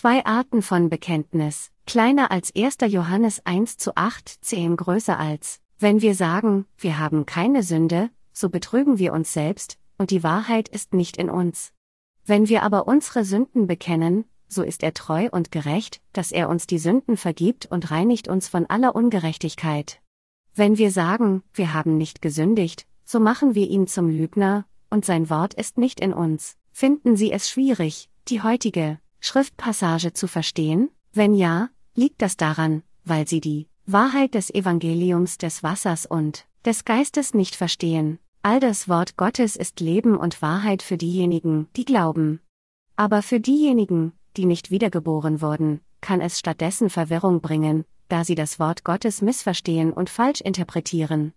Zwei Arten von Bekenntnis, kleiner als 1. Johannes 1 zu 8, 10 größer als, wenn wir sagen, wir haben keine Sünde, so betrügen wir uns selbst, und die Wahrheit ist nicht in uns. Wenn wir aber unsere Sünden bekennen, so ist er treu und gerecht, dass er uns die Sünden vergibt und reinigt uns von aller Ungerechtigkeit. Wenn wir sagen, wir haben nicht gesündigt, so machen wir ihn zum Lügner, und sein Wort ist nicht in uns. Finden Sie es schwierig, die heutige Schriftpassage zu verstehen? Wenn ja, liegt das daran, weil Sie die Wahrheit des Evangeliums des Wassers und des Geistes nicht verstehen. All das Wort Gottes ist Leben und Wahrheit für diejenigen, die glauben. Aber für diejenigen, die nicht wiedergeboren wurden, kann es stattdessen Verwirrung bringen, da sie das Wort Gottes missverstehen und falsch interpretieren.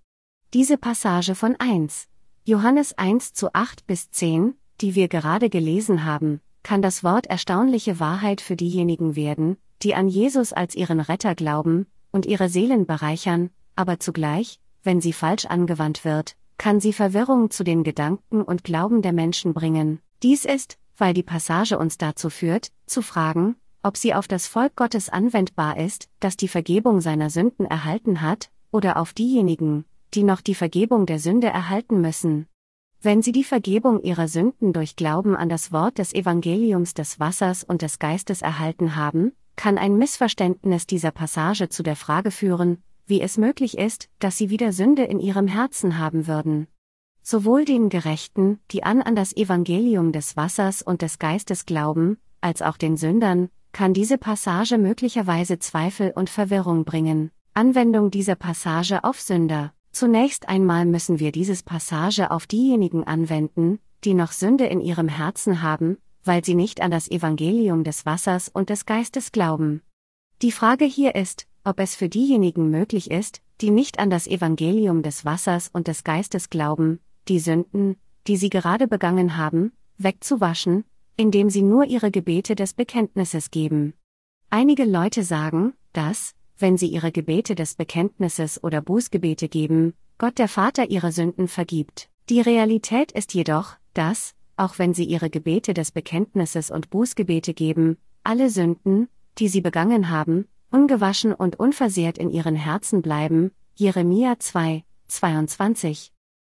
Diese Passage von 1, Johannes 1 zu 8 bis 10, die wir gerade gelesen haben, kann das Wort erstaunliche Wahrheit für diejenigen werden, die an Jesus als ihren Retter glauben und ihre Seelen bereichern, aber zugleich, wenn sie falsch angewandt wird, kann sie Verwirrung zu den Gedanken und Glauben der Menschen bringen. Dies ist, weil die Passage uns dazu führt, zu fragen, ob sie auf das Volk Gottes anwendbar ist, das die Vergebung seiner Sünden erhalten hat, oder auf diejenigen, die noch die Vergebung der Sünde erhalten müssen. Wenn sie die Vergebung ihrer Sünden durch Glauben an das Wort des Evangeliums des Wassers und des Geistes erhalten haben, kann ein Missverständnis dieser Passage zu der Frage führen, wie es möglich ist, dass sie wieder Sünde in ihrem Herzen haben würden. Sowohl den Gerechten, die an an das Evangelium des Wassers und des Geistes glauben, als auch den Sündern, kann diese Passage möglicherweise Zweifel und Verwirrung bringen. Anwendung dieser Passage auf Sünder. Zunächst einmal müssen wir dieses Passage auf diejenigen anwenden, die noch Sünde in ihrem Herzen haben, weil sie nicht an das Evangelium des Wassers und des Geistes glauben. Die Frage hier ist, ob es für diejenigen möglich ist, die nicht an das Evangelium des Wassers und des Geistes glauben, die Sünden, die sie gerade begangen haben, wegzuwaschen, indem sie nur ihre Gebete des Bekenntnisses geben. Einige Leute sagen, dass, wenn sie ihre Gebete des Bekenntnisses oder Bußgebete geben, Gott der Vater ihre Sünden vergibt. Die Realität ist jedoch, dass, auch wenn sie ihre Gebete des Bekenntnisses und Bußgebete geben, alle Sünden, die sie begangen haben, ungewaschen und unversehrt in ihren Herzen bleiben. Jeremia 2, 22.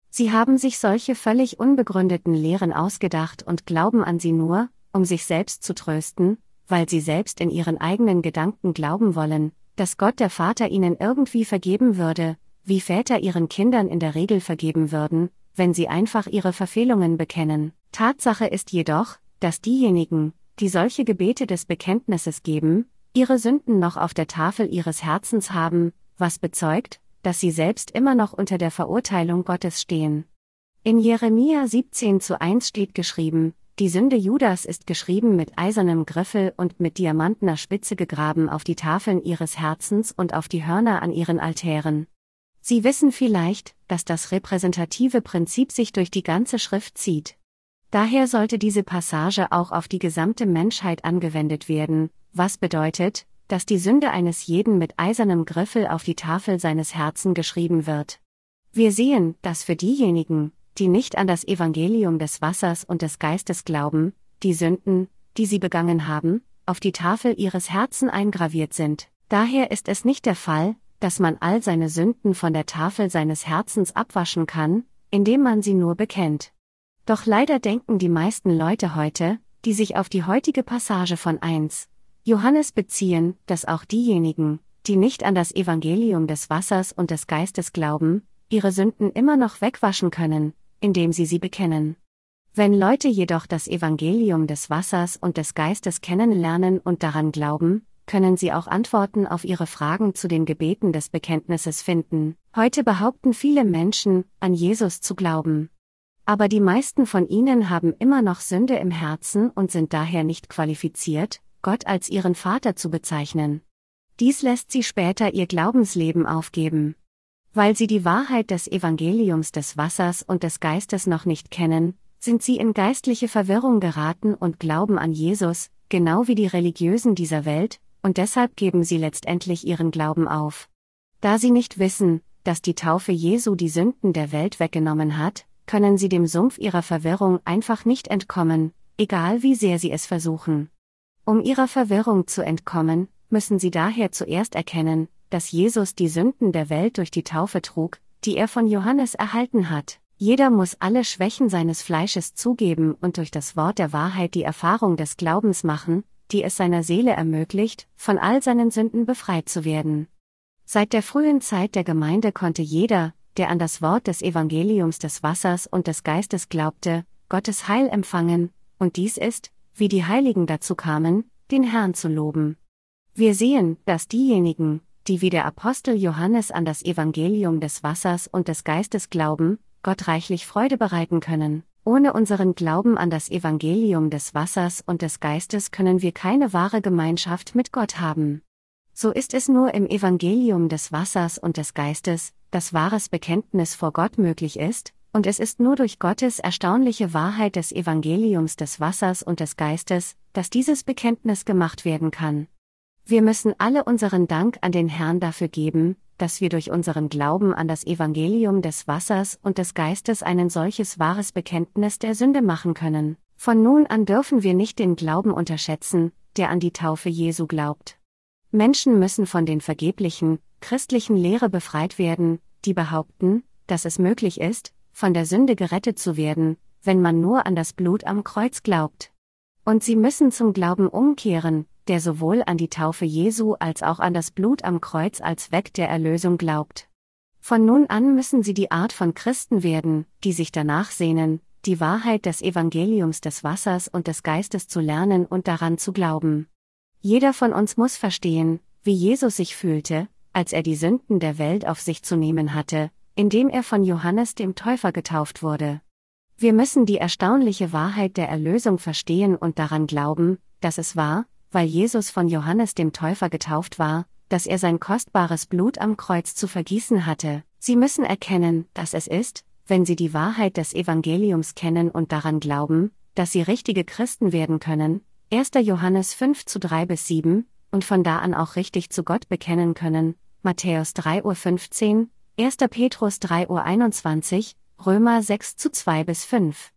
Sie haben sich solche völlig unbegründeten Lehren ausgedacht und glauben an sie nur, um sich selbst zu trösten, weil sie selbst in ihren eigenen Gedanken glauben wollen, dass Gott der Vater ihnen irgendwie vergeben würde, wie Väter ihren Kindern in der Regel vergeben würden, wenn sie einfach ihre Verfehlungen bekennen. Tatsache ist jedoch, dass diejenigen, die solche Gebete des Bekenntnisses geben, ihre Sünden noch auf der Tafel ihres Herzens haben, was bezeugt, dass sie selbst immer noch unter der Verurteilung Gottes stehen. In Jeremia 17 zu 1 steht geschrieben, die Sünde Judas ist geschrieben mit eisernem Griffel und mit diamantener Spitze gegraben auf die Tafeln ihres Herzens und auf die Hörner an ihren Altären. Sie wissen vielleicht, dass das repräsentative Prinzip sich durch die ganze Schrift zieht. Daher sollte diese Passage auch auf die gesamte Menschheit angewendet werden, was bedeutet, dass die Sünde eines jeden mit eisernem Griffel auf die Tafel seines Herzen geschrieben wird. Wir sehen, dass für diejenigen, die nicht an das Evangelium des Wassers und des Geistes glauben, die Sünden, die sie begangen haben, auf die Tafel ihres Herzen eingraviert sind. Daher ist es nicht der Fall, dass man all seine Sünden von der Tafel seines Herzens abwaschen kann, indem man sie nur bekennt. Doch leider denken die meisten Leute heute, die sich auf die heutige Passage von 1 Johannes beziehen, dass auch diejenigen, die nicht an das Evangelium des Wassers und des Geistes glauben, ihre Sünden immer noch wegwaschen können, indem sie sie bekennen. Wenn Leute jedoch das Evangelium des Wassers und des Geistes kennenlernen und daran glauben, können sie auch Antworten auf ihre Fragen zu den Gebeten des Bekenntnisses finden. Heute behaupten viele Menschen, an Jesus zu glauben. Aber die meisten von ihnen haben immer noch Sünde im Herzen und sind daher nicht qualifiziert, Gott als ihren Vater zu bezeichnen. Dies lässt sie später ihr Glaubensleben aufgeben. Weil sie die Wahrheit des Evangeliums des Wassers und des Geistes noch nicht kennen, sind sie in geistliche Verwirrung geraten und glauben an Jesus, genau wie die Religiösen dieser Welt, und deshalb geben sie letztendlich ihren Glauben auf. Da sie nicht wissen, dass die Taufe Jesu die Sünden der Welt weggenommen hat, können sie dem Sumpf ihrer Verwirrung einfach nicht entkommen, egal wie sehr sie es versuchen. Um ihrer Verwirrung zu entkommen, müssen sie daher zuerst erkennen, dass Jesus die Sünden der Welt durch die Taufe trug, die er von Johannes erhalten hat. Jeder muss alle Schwächen seines Fleisches zugeben und durch das Wort der Wahrheit die Erfahrung des Glaubens machen, die es seiner Seele ermöglicht, von all seinen Sünden befreit zu werden. Seit der frühen Zeit der Gemeinde konnte jeder, der an das Wort des Evangeliums des Wassers und des Geistes glaubte, Gottes Heil empfangen, und dies ist, wie die Heiligen dazu kamen, den Herrn zu loben. Wir sehen, dass diejenigen, die wie der Apostel Johannes an das Evangelium des Wassers und des Geistes glauben, Gott reichlich Freude bereiten können. Ohne unseren Glauben an das Evangelium des Wassers und des Geistes können wir keine wahre Gemeinschaft mit Gott haben. So ist es nur im Evangelium des Wassers und des Geistes, dass wahres Bekenntnis vor Gott möglich ist, und es ist nur durch Gottes erstaunliche Wahrheit des Evangeliums des Wassers und des Geistes, dass dieses Bekenntnis gemacht werden kann. Wir müssen alle unseren Dank an den Herrn dafür geben, dass wir durch unseren Glauben an das Evangelium des Wassers und des Geistes ein solches wahres Bekenntnis der Sünde machen können. Von nun an dürfen wir nicht den Glauben unterschätzen, der an die Taufe Jesu glaubt. Menschen müssen von den vergeblichen, christlichen Lehre befreit werden, die behaupten, dass es möglich ist, von der Sünde gerettet zu werden, wenn man nur an das Blut am Kreuz glaubt. Und sie müssen zum Glauben umkehren, der sowohl an die Taufe Jesu als auch an das Blut am Kreuz als Weg der Erlösung glaubt. Von nun an müssen sie die Art von Christen werden, die sich danach sehnen, die Wahrheit des Evangeliums des Wassers und des Geistes zu lernen und daran zu glauben. Jeder von uns muss verstehen, wie Jesus sich fühlte, als er die Sünden der Welt auf sich zu nehmen hatte, indem er von Johannes dem Täufer getauft wurde. Wir müssen die erstaunliche Wahrheit der Erlösung verstehen und daran glauben, dass es war, weil Jesus von Johannes dem Täufer getauft war, dass er sein kostbares Blut am Kreuz zu vergießen hatte. Sie müssen erkennen, dass es ist, wenn sie die Wahrheit des Evangeliums kennen und daran glauben, dass sie richtige Christen werden können, 1. Johannes 5 zu 3 bis 7, und von da an auch richtig zu Gott bekennen können, Matthäus 3 Uhr 15, 1. Petrus 3 Uhr 21, Römer 6 zu 2 bis 5.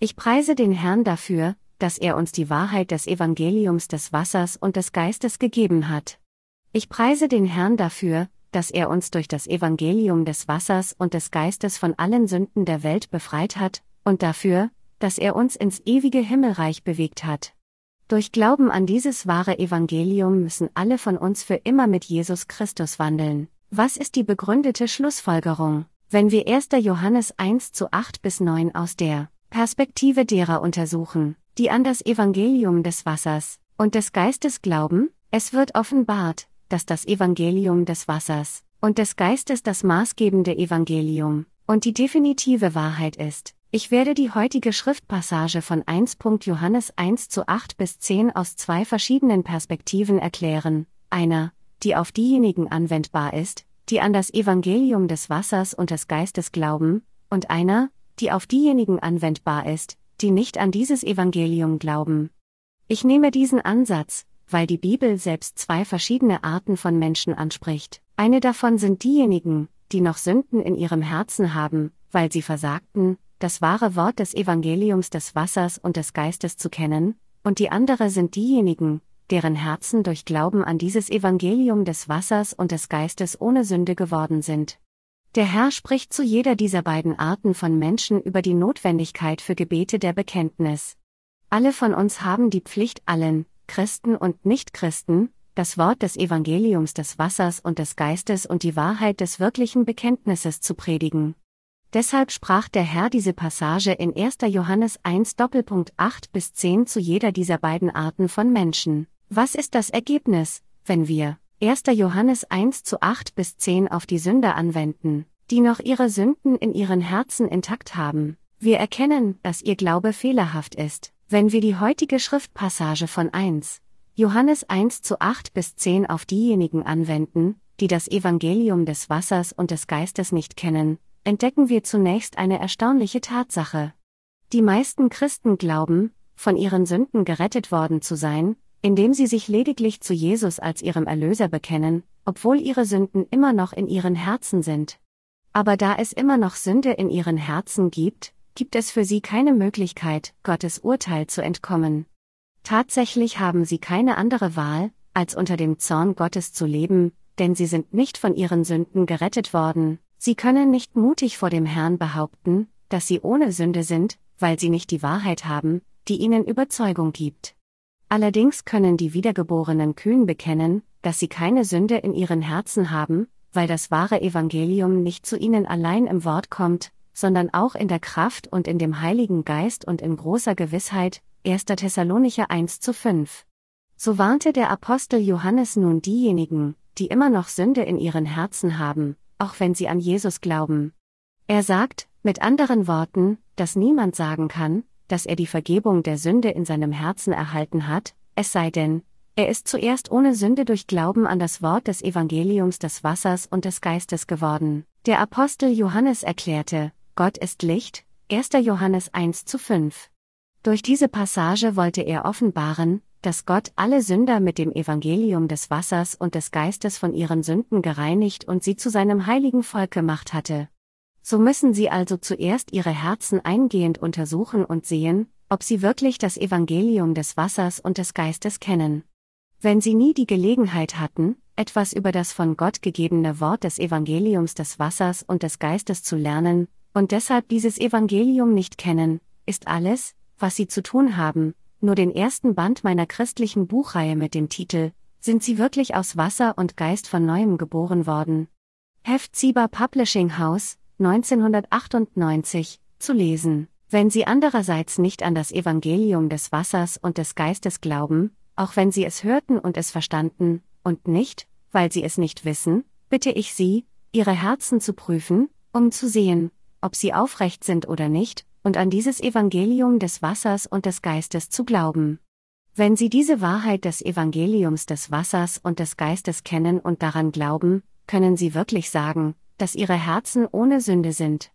Ich preise den Herrn dafür, dass er uns die Wahrheit des Evangeliums des Wassers und des Geistes gegeben hat. Ich preise den Herrn dafür, dass er uns durch das Evangelium des Wassers und des Geistes von allen Sünden der Welt befreit hat, und dafür, dass er uns ins ewige Himmelreich bewegt hat. Durch Glauben an dieses wahre Evangelium müssen alle von uns für immer mit Jesus Christus wandeln. Was ist die begründete Schlussfolgerung, wenn wir 1. Johannes 1 zu 8 bis 9 aus der Perspektive derer untersuchen, die an das Evangelium des Wassers und des Geistes glauben? Es wird offenbart, dass das Evangelium des Wassers und des Geistes das maßgebende Evangelium und die definitive Wahrheit ist. Ich werde die heutige Schriftpassage von 1. Johannes 1 zu 8 bis 10 aus zwei verschiedenen Perspektiven erklären. Einer, die auf diejenigen anwendbar ist, die an das Evangelium des Wassers und des Geistes glauben, und einer, die auf diejenigen anwendbar ist, die nicht an dieses Evangelium glauben. Ich nehme diesen Ansatz, weil die Bibel selbst zwei verschiedene Arten von Menschen anspricht. Eine davon sind diejenigen, die noch Sünden in ihrem Herzen haben, weil sie versagten, das wahre Wort des Evangeliums des Wassers und des Geistes zu kennen, und die andere sind diejenigen, deren Herzen durch Glauben an dieses Evangelium des Wassers und des Geistes ohne Sünde geworden sind. Der Herr spricht zu jeder dieser beiden Arten von Menschen über die Notwendigkeit für Gebete der Bekenntnis. Alle von uns haben die Pflicht allen, Christen und Nichtchristen, das Wort des Evangeliums des Wassers und des Geistes und die Wahrheit des wirklichen Bekenntnisses zu predigen. Deshalb sprach der Herr diese Passage in 1. Johannes 1 Doppelpunkt 8 bis 10 zu jeder dieser beiden Arten von Menschen. Was ist das Ergebnis, wenn wir 1. Johannes 1 zu 8 bis 10 auf die Sünder anwenden, die noch ihre Sünden in ihren Herzen intakt haben? Wir erkennen, dass ihr Glaube fehlerhaft ist, wenn wir die heutige Schriftpassage von 1. Johannes 1 zu 8 bis 10 auf diejenigen anwenden, die das Evangelium des Wassers und des Geistes nicht kennen, entdecken wir zunächst eine erstaunliche Tatsache. Die meisten Christen glauben, von ihren Sünden gerettet worden zu sein, indem sie sich lediglich zu Jesus als ihrem Erlöser bekennen, obwohl ihre Sünden immer noch in ihren Herzen sind. Aber da es immer noch Sünde in ihren Herzen gibt, gibt es für sie keine Möglichkeit, Gottes Urteil zu entkommen. Tatsächlich haben sie keine andere Wahl, als unter dem Zorn Gottes zu leben, denn sie sind nicht von ihren Sünden gerettet worden, sie können nicht mutig vor dem Herrn behaupten, dass sie ohne Sünde sind, weil sie nicht die Wahrheit haben, die ihnen Überzeugung gibt. Allerdings können die Wiedergeborenen kühn bekennen, dass sie keine Sünde in ihren Herzen haben, weil das wahre Evangelium nicht zu ihnen allein im Wort kommt, sondern auch in der Kraft und in dem Heiligen Geist und in großer Gewissheit, 1. Thessalonicher 1 zu 5. So warnte der Apostel Johannes nun diejenigen, die immer noch Sünde in ihren Herzen haben, auch wenn sie an Jesus glauben. Er sagt, mit anderen Worten, dass niemand sagen kann, dass er die Vergebung der Sünde in seinem Herzen erhalten hat, es sei denn, er ist zuerst ohne Sünde durch Glauben an das Wort des Evangeliums des Wassers und des Geistes geworden. Der Apostel Johannes erklärte, Gott ist Licht, 1. Johannes 1 zu 5. Durch diese Passage wollte er offenbaren, dass Gott alle Sünder mit dem Evangelium des Wassers und des Geistes von ihren Sünden gereinigt und sie zu seinem heiligen Volk gemacht hatte. So müssen sie also zuerst ihre Herzen eingehend untersuchen und sehen, ob sie wirklich das Evangelium des Wassers und des Geistes kennen. Wenn sie nie die Gelegenheit hatten, etwas über das von Gott gegebene Wort des Evangeliums des Wassers und des Geistes zu lernen, und deshalb dieses Evangelium nicht kennen, ist alles, was sie zu tun haben, nur den ersten Band meiner christlichen Buchreihe mit dem Titel Sind Sie wirklich aus Wasser und Geist von neuem geboren worden? Heft Zieber Publishing House, 1998, zu lesen. Wenn Sie andererseits nicht an das Evangelium des Wassers und des Geistes glauben, auch wenn Sie es hörten und es verstanden, und nicht, weil Sie es nicht wissen, bitte ich Sie, Ihre Herzen zu prüfen, um zu sehen, ob sie aufrecht sind oder nicht, und an dieses Evangelium des Wassers und des Geistes zu glauben. Wenn Sie diese Wahrheit des Evangeliums des Wassers und des Geistes kennen und daran glauben, können Sie wirklich sagen, dass ihre Herzen ohne Sünde sind.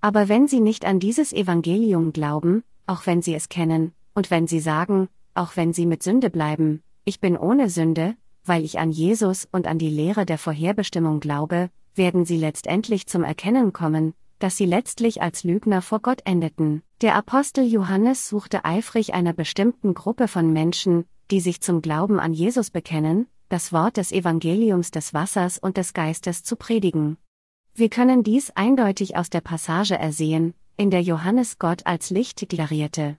Aber wenn sie nicht an dieses Evangelium glauben, auch wenn sie es kennen, und wenn sie sagen, auch wenn sie mit Sünde bleiben, ich bin ohne Sünde, weil ich an Jesus und an die Lehre der Vorherbestimmung glaube, werden sie letztendlich zum Erkennen kommen, dass sie letztlich als Lügner vor Gott endeten. Der Apostel Johannes suchte eifrig einer bestimmten Gruppe von Menschen, die sich zum Glauben an Jesus bekennen, das Wort des Evangeliums des Wassers und des Geistes zu predigen. Wir können dies eindeutig aus der Passage ersehen, in der Johannes Gott als Licht deklarierte.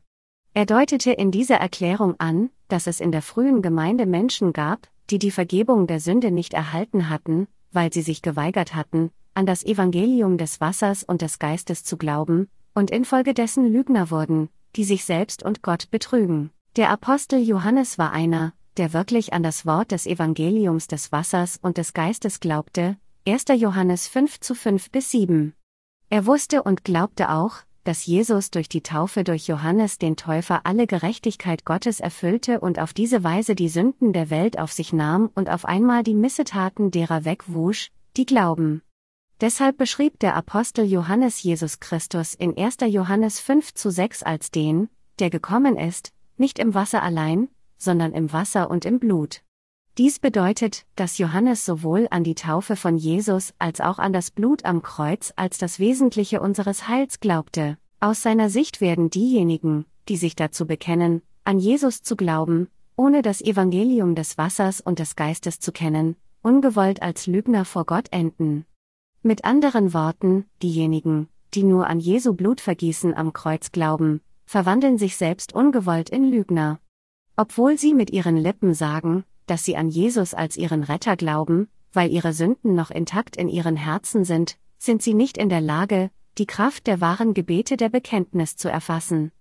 Er deutete in dieser Erklärung an, dass es in der frühen Gemeinde Menschen gab, die die Vergebung der Sünde nicht erhalten hatten, weil sie sich geweigert hatten, an das Evangelium des Wassers und des Geistes zu glauben, und infolgedessen Lügner wurden, die sich selbst und Gott betrügen. Der Apostel Johannes war einer, der wirklich an das Wort des Evangeliums des Wassers und des Geistes glaubte, 1. Johannes 5 zu 5 bis 7. Er wusste und glaubte auch, dass Jesus durch die Taufe durch Johannes den Täufer alle Gerechtigkeit Gottes erfüllte und auf diese Weise die Sünden der Welt auf sich nahm und auf einmal die Missetaten derer wegwusch, die glauben. Deshalb beschrieb der Apostel Johannes Jesus Christus in 1. Johannes 5 zu 6 als den, der gekommen ist, nicht im Wasser allein, sondern im Wasser und im Blut. Dies bedeutet, dass Johannes sowohl an die Taufe von Jesus als auch an das Blut am Kreuz als das Wesentliche unseres Heils glaubte. Aus seiner Sicht werden diejenigen, die sich dazu bekennen, an Jesus zu glauben, ohne das Evangelium des Wassers und des Geistes zu kennen, ungewollt als Lügner vor Gott enden. Mit anderen Worten, diejenigen, die nur an Jesu Blutvergießen am Kreuz glauben, verwandeln sich selbst ungewollt in Lügner. Obwohl sie mit ihren Lippen sagen, dass sie an Jesus als ihren Retter glauben, weil ihre Sünden noch intakt in ihren Herzen sind, sind sie nicht in der Lage, die Kraft der wahren Gebete der Bekenntnis zu erfassen.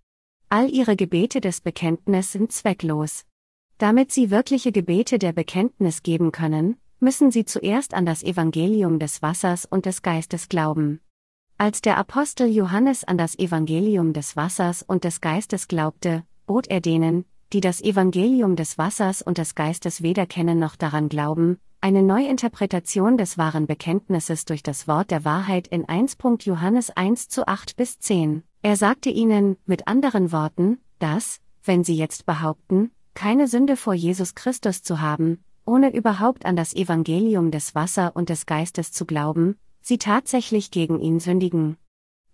All ihre Gebete des Bekenntnis sind zwecklos. Damit sie wirkliche Gebete der Bekenntnis geben können, müssen sie zuerst an das Evangelium des Wassers und des Geistes glauben. Als der Apostel Johannes an das Evangelium des Wassers und des Geistes glaubte, bot er denen, die das Evangelium des Wassers und des Geistes weder kennen noch daran glauben, eine Neuinterpretation des wahren Bekenntnisses durch das Wort der Wahrheit in 1. Johannes 1 zu 8 bis 10. Er sagte ihnen, mit anderen Worten, dass, wenn sie jetzt behaupten, keine Sünde vor Jesus Christus zu haben, ohne überhaupt an das Evangelium des Wasser und des Geistes zu glauben, sie tatsächlich gegen ihn sündigen.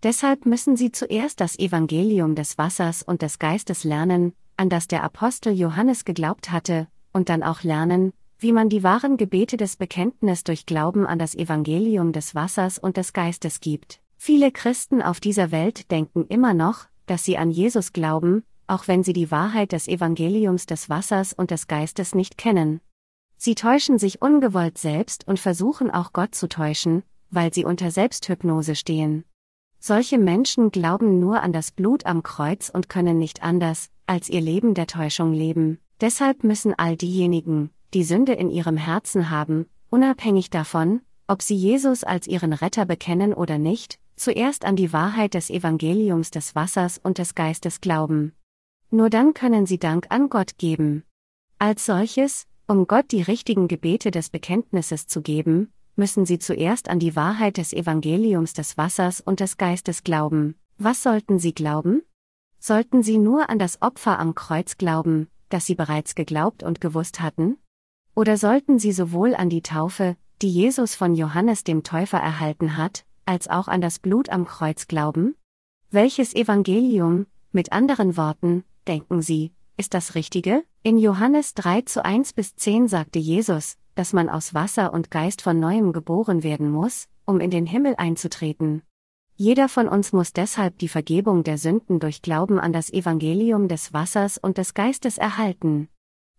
Deshalb müssen sie zuerst das Evangelium des Wassers und des Geistes lernen, an das der Apostel Johannes geglaubt hatte, und dann auch lernen, wie man die wahren Gebete des Bekenntnis durch Glauben an das Evangelium des Wassers und des Geistes gibt. Viele Christen auf dieser Welt denken immer noch, dass sie an Jesus glauben, auch wenn sie die Wahrheit des Evangeliums des Wassers und des Geistes nicht kennen. Sie täuschen sich ungewollt selbst und versuchen auch Gott zu täuschen, weil sie unter Selbsthypnose stehen. Solche Menschen glauben nur an das Blut am Kreuz und können nicht anders, als ihr Leben der Täuschung leben. Deshalb müssen all diejenigen, die Sünde in ihrem Herzen haben, unabhängig davon, ob sie Jesus als ihren Retter bekennen oder nicht, zuerst an die Wahrheit des Evangeliums des Wassers und des Geistes glauben. Nur dann können sie Dank an Gott geben. Als solches, um Gott die richtigen Gebete des Bekenntnisses zu geben, müssen sie zuerst an die Wahrheit des Evangeliums des Wassers und des Geistes glauben. Was sollten sie glauben? Sollten sie nur an das Opfer am Kreuz glauben, das sie bereits geglaubt und gewusst hatten? Oder sollten sie sowohl an die Taufe, die Jesus von Johannes dem Täufer erhalten hat, als auch an das Blut am Kreuz glauben? Welches Evangelium, mit anderen Worten, denken Sie, ist das Richtige? In Johannes 3 zu 1 bis 10 sagte Jesus, dass man aus Wasser und Geist von neuem geboren werden muss, um in den Himmel einzutreten. Jeder von uns muss deshalb die Vergebung der Sünden durch Glauben an das Evangelium des Wassers und des Geistes erhalten.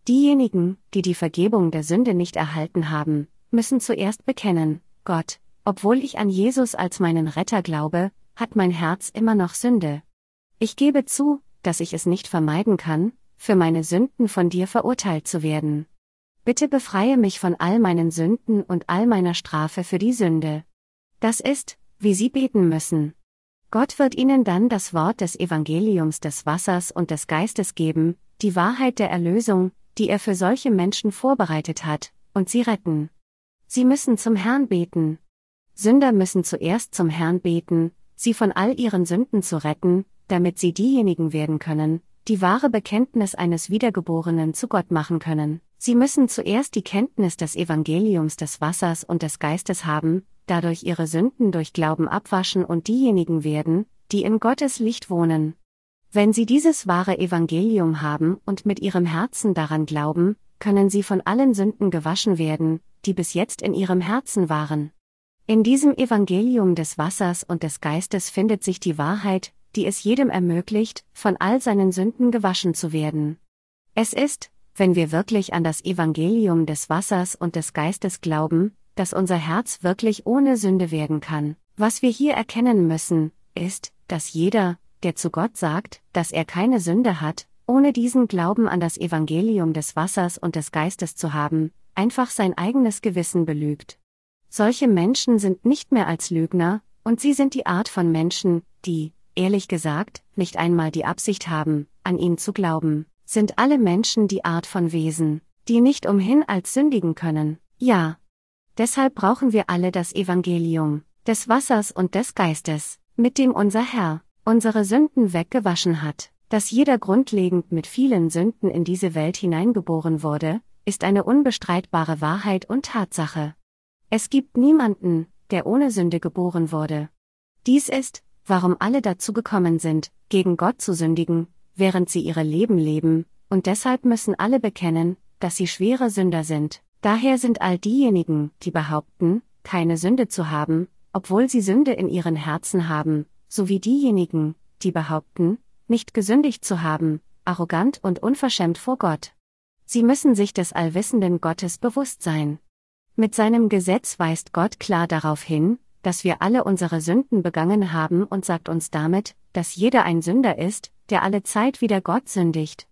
Diejenigen, die die Vergebung der Sünde nicht erhalten haben, müssen zuerst bekennen, Gott, obwohl ich an Jesus als meinen Retter glaube, hat mein Herz immer noch Sünde. Ich gebe zu, dass ich es nicht vermeiden kann, für meine Sünden von dir verurteilt zu werden. Bitte befreie mich von all meinen Sünden und all meiner Strafe für die Sünde. Das ist, wie Sie beten müssen. Gott wird Ihnen dann das Wort des Evangeliums des Wassers und des Geistes geben, die Wahrheit der Erlösung, die er für solche Menschen vorbereitet hat, und sie retten. Sie müssen zum Herrn beten. Sünder müssen zuerst zum Herrn beten, sie von all ihren Sünden zu retten, damit sie diejenigen werden können, die wahre Bekenntnis eines Wiedergeborenen zu Gott machen können. Sie müssen zuerst die Kenntnis des Evangeliums des Wassers und des Geistes haben, dadurch ihre Sünden durch Glauben abwaschen und diejenigen werden, die in Gottes Licht wohnen. Wenn Sie dieses wahre Evangelium haben und mit Ihrem Herzen daran glauben, können Sie von allen Sünden gewaschen werden, die bis jetzt in Ihrem Herzen waren. In diesem Evangelium des Wassers und des Geistes findet sich die Wahrheit, die es jedem ermöglicht, von all seinen Sünden gewaschen zu werden. Es ist, wenn wir wirklich an das Evangelium des Wassers und des Geistes glauben, dass unser Herz wirklich ohne Sünde werden kann. Was wir hier erkennen müssen, ist, dass jeder, der zu Gott sagt, dass er keine Sünde hat, ohne diesen Glauben an das Evangelium des Wassers und des Geistes zu haben, einfach sein eigenes Gewissen belügt. Solche Menschen sind nicht mehr als Lügner, und sie sind die Art von Menschen, die, ehrlich gesagt, nicht einmal die Absicht haben, an ihn zu glauben, sind alle Menschen die Art von Wesen, die nicht umhin als sündigen können, ja. Deshalb brauchen wir alle das Evangelium, des Wassers und des Geistes, mit dem unser Herr, unsere Sünden weggewaschen hat, dass jeder grundlegend mit vielen Sünden in diese Welt hineingeboren wurde, ist eine unbestreitbare Wahrheit und Tatsache. Es gibt niemanden, der ohne Sünde geboren wurde. Dies ist, warum alle dazu gekommen sind, gegen Gott zu sündigen, während sie ihre Leben leben, und deshalb müssen alle bekennen, dass sie schwere Sünder sind. Daher sind all diejenigen, die behaupten, keine Sünde zu haben, obwohl sie Sünde in ihren Herzen haben, sowie diejenigen, die behaupten, nicht gesündigt zu haben, arrogant und unverschämt vor Gott. Sie müssen sich des allwissenden Gottes bewusst sein. Mit seinem Gesetz weist Gott klar darauf hin, dass wir alle unsere Sünden begangen haben und sagt uns damit, dass jeder ein Sünder ist, der alle Zeit wieder Gott sündigt.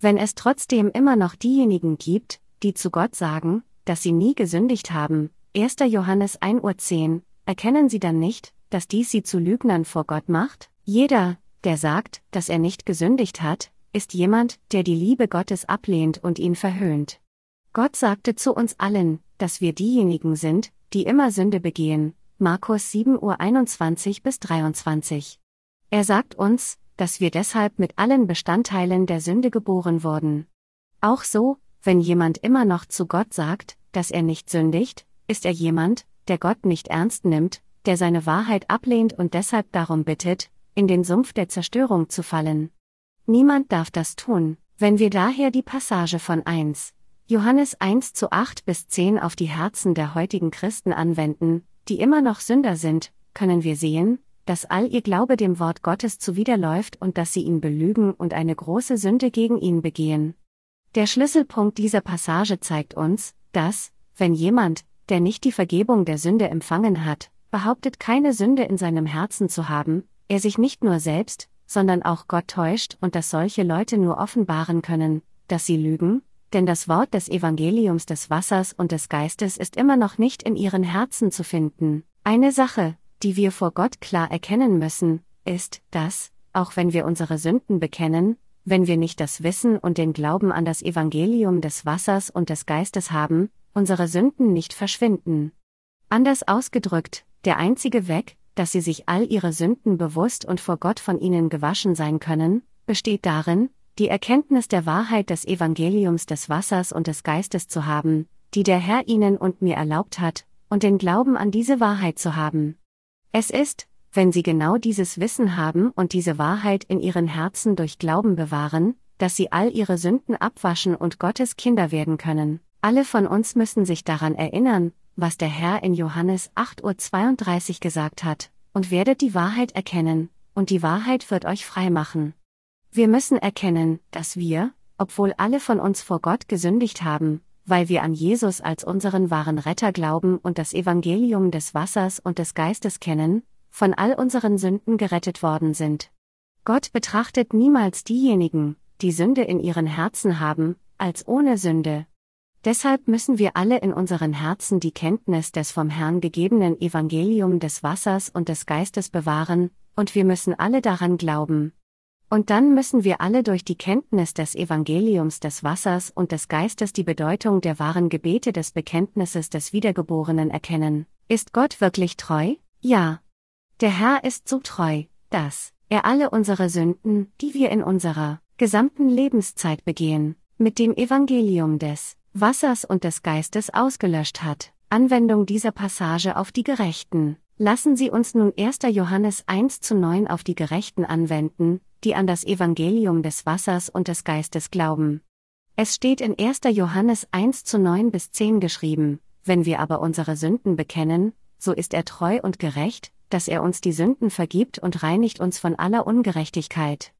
Wenn es trotzdem immer noch diejenigen gibt, die zu Gott sagen, dass sie nie gesündigt haben, 1. Johannes 1.10 Uhr, erkennen sie dann nicht, dass dies sie zu Lügnern vor Gott macht? Jeder, der sagt, dass er nicht gesündigt hat, ist jemand, der die Liebe Gottes ablehnt und ihn verhöhnt. Gott sagte zu uns allen, dass wir diejenigen sind, die immer Sünde begehen. Markus 7 Uhr 21 bis 23. Er sagt uns, dass wir deshalb mit allen Bestandteilen der Sünde geboren wurden. Auch so, wenn jemand immer noch zu Gott sagt, dass er nicht sündigt, ist er jemand, der Gott nicht ernst nimmt, der seine Wahrheit ablehnt und deshalb darum bittet, in den Sumpf der Zerstörung zu fallen. Niemand darf das tun. Wenn wir daher die Passage von 1 Johannes 1 zu 8 bis 10 auf die Herzen der heutigen Christen anwenden, die immer noch Sünder sind, können wir sehen, dass all ihr Glaube dem Wort Gottes zuwiderläuft und dass sie ihn belügen und eine große Sünde gegen ihn begehen. Der Schlüsselpunkt dieser Passage zeigt uns, dass, wenn jemand, der nicht die Vergebung der Sünde empfangen hat, behauptet keine Sünde in seinem Herzen zu haben, er sich nicht nur selbst, sondern auch Gott täuscht und dass solche Leute nur offenbaren können, dass sie lügen, denn das Wort des Evangeliums des Wassers und des Geistes ist immer noch nicht in ihren Herzen zu finden. Eine Sache, die wir vor Gott klar erkennen müssen, ist, dass, auch wenn wir unsere Sünden bekennen, wenn wir nicht das Wissen und den Glauben an das Evangelium des Wassers und des Geistes haben, unsere Sünden nicht verschwinden. Anders ausgedrückt, der einzige Weg, dass sie sich all ihre Sünden bewusst und vor Gott von ihnen gewaschen sein können, besteht darin, die Erkenntnis der Wahrheit des Evangeliums des Wassers und des Geistes zu haben, die der Herr ihnen und mir erlaubt hat, und den Glauben an diese Wahrheit zu haben. Es ist, wenn sie genau dieses Wissen haben und diese Wahrheit in ihren Herzen durch Glauben bewahren, dass sie all ihre Sünden abwaschen und Gottes Kinder werden können. Alle von uns müssen sich daran erinnern, was der Herr in Johannes 8.32 Uhr gesagt hat, und werdet die Wahrheit erkennen, und die Wahrheit wird euch frei machen. Wir müssen erkennen, dass wir, obwohl alle von uns vor Gott gesündigt haben, weil wir an Jesus als unseren wahren Retter glauben und das Evangelium des Wassers und des Geistes kennen, von all unseren Sünden gerettet worden sind. Gott betrachtet niemals diejenigen, die Sünde in ihren Herzen haben, als ohne Sünde. Deshalb müssen wir alle in unseren Herzen die Kenntnis des vom Herrn gegebenen Evangelium des Wassers und des Geistes bewahren, und wir müssen alle daran glauben. Und dann müssen wir alle durch die Kenntnis des Evangeliums des Wassers und des Geistes die Bedeutung der wahren Gebete des Bekenntnisses des Wiedergeborenen erkennen. Ist Gott wirklich treu? Ja. Der Herr ist so treu, dass er alle unsere Sünden, die wir in unserer gesamten Lebenszeit begehen, mit dem Evangelium des Wassers und des Geistes ausgelöscht hat. Anwendung dieser Passage auf die Gerechten. Lassen Sie uns nun 1. Johannes 1 zu 9 auf die Gerechten anwenden, die an das Evangelium des Wassers und des Geistes glauben. Es steht in 1. Johannes 1 zu 9 bis 10 geschrieben, wenn wir aber unsere Sünden bekennen, so ist er treu und gerecht, dass er uns die Sünden vergibt und reinigt uns von aller Ungerechtigkeit.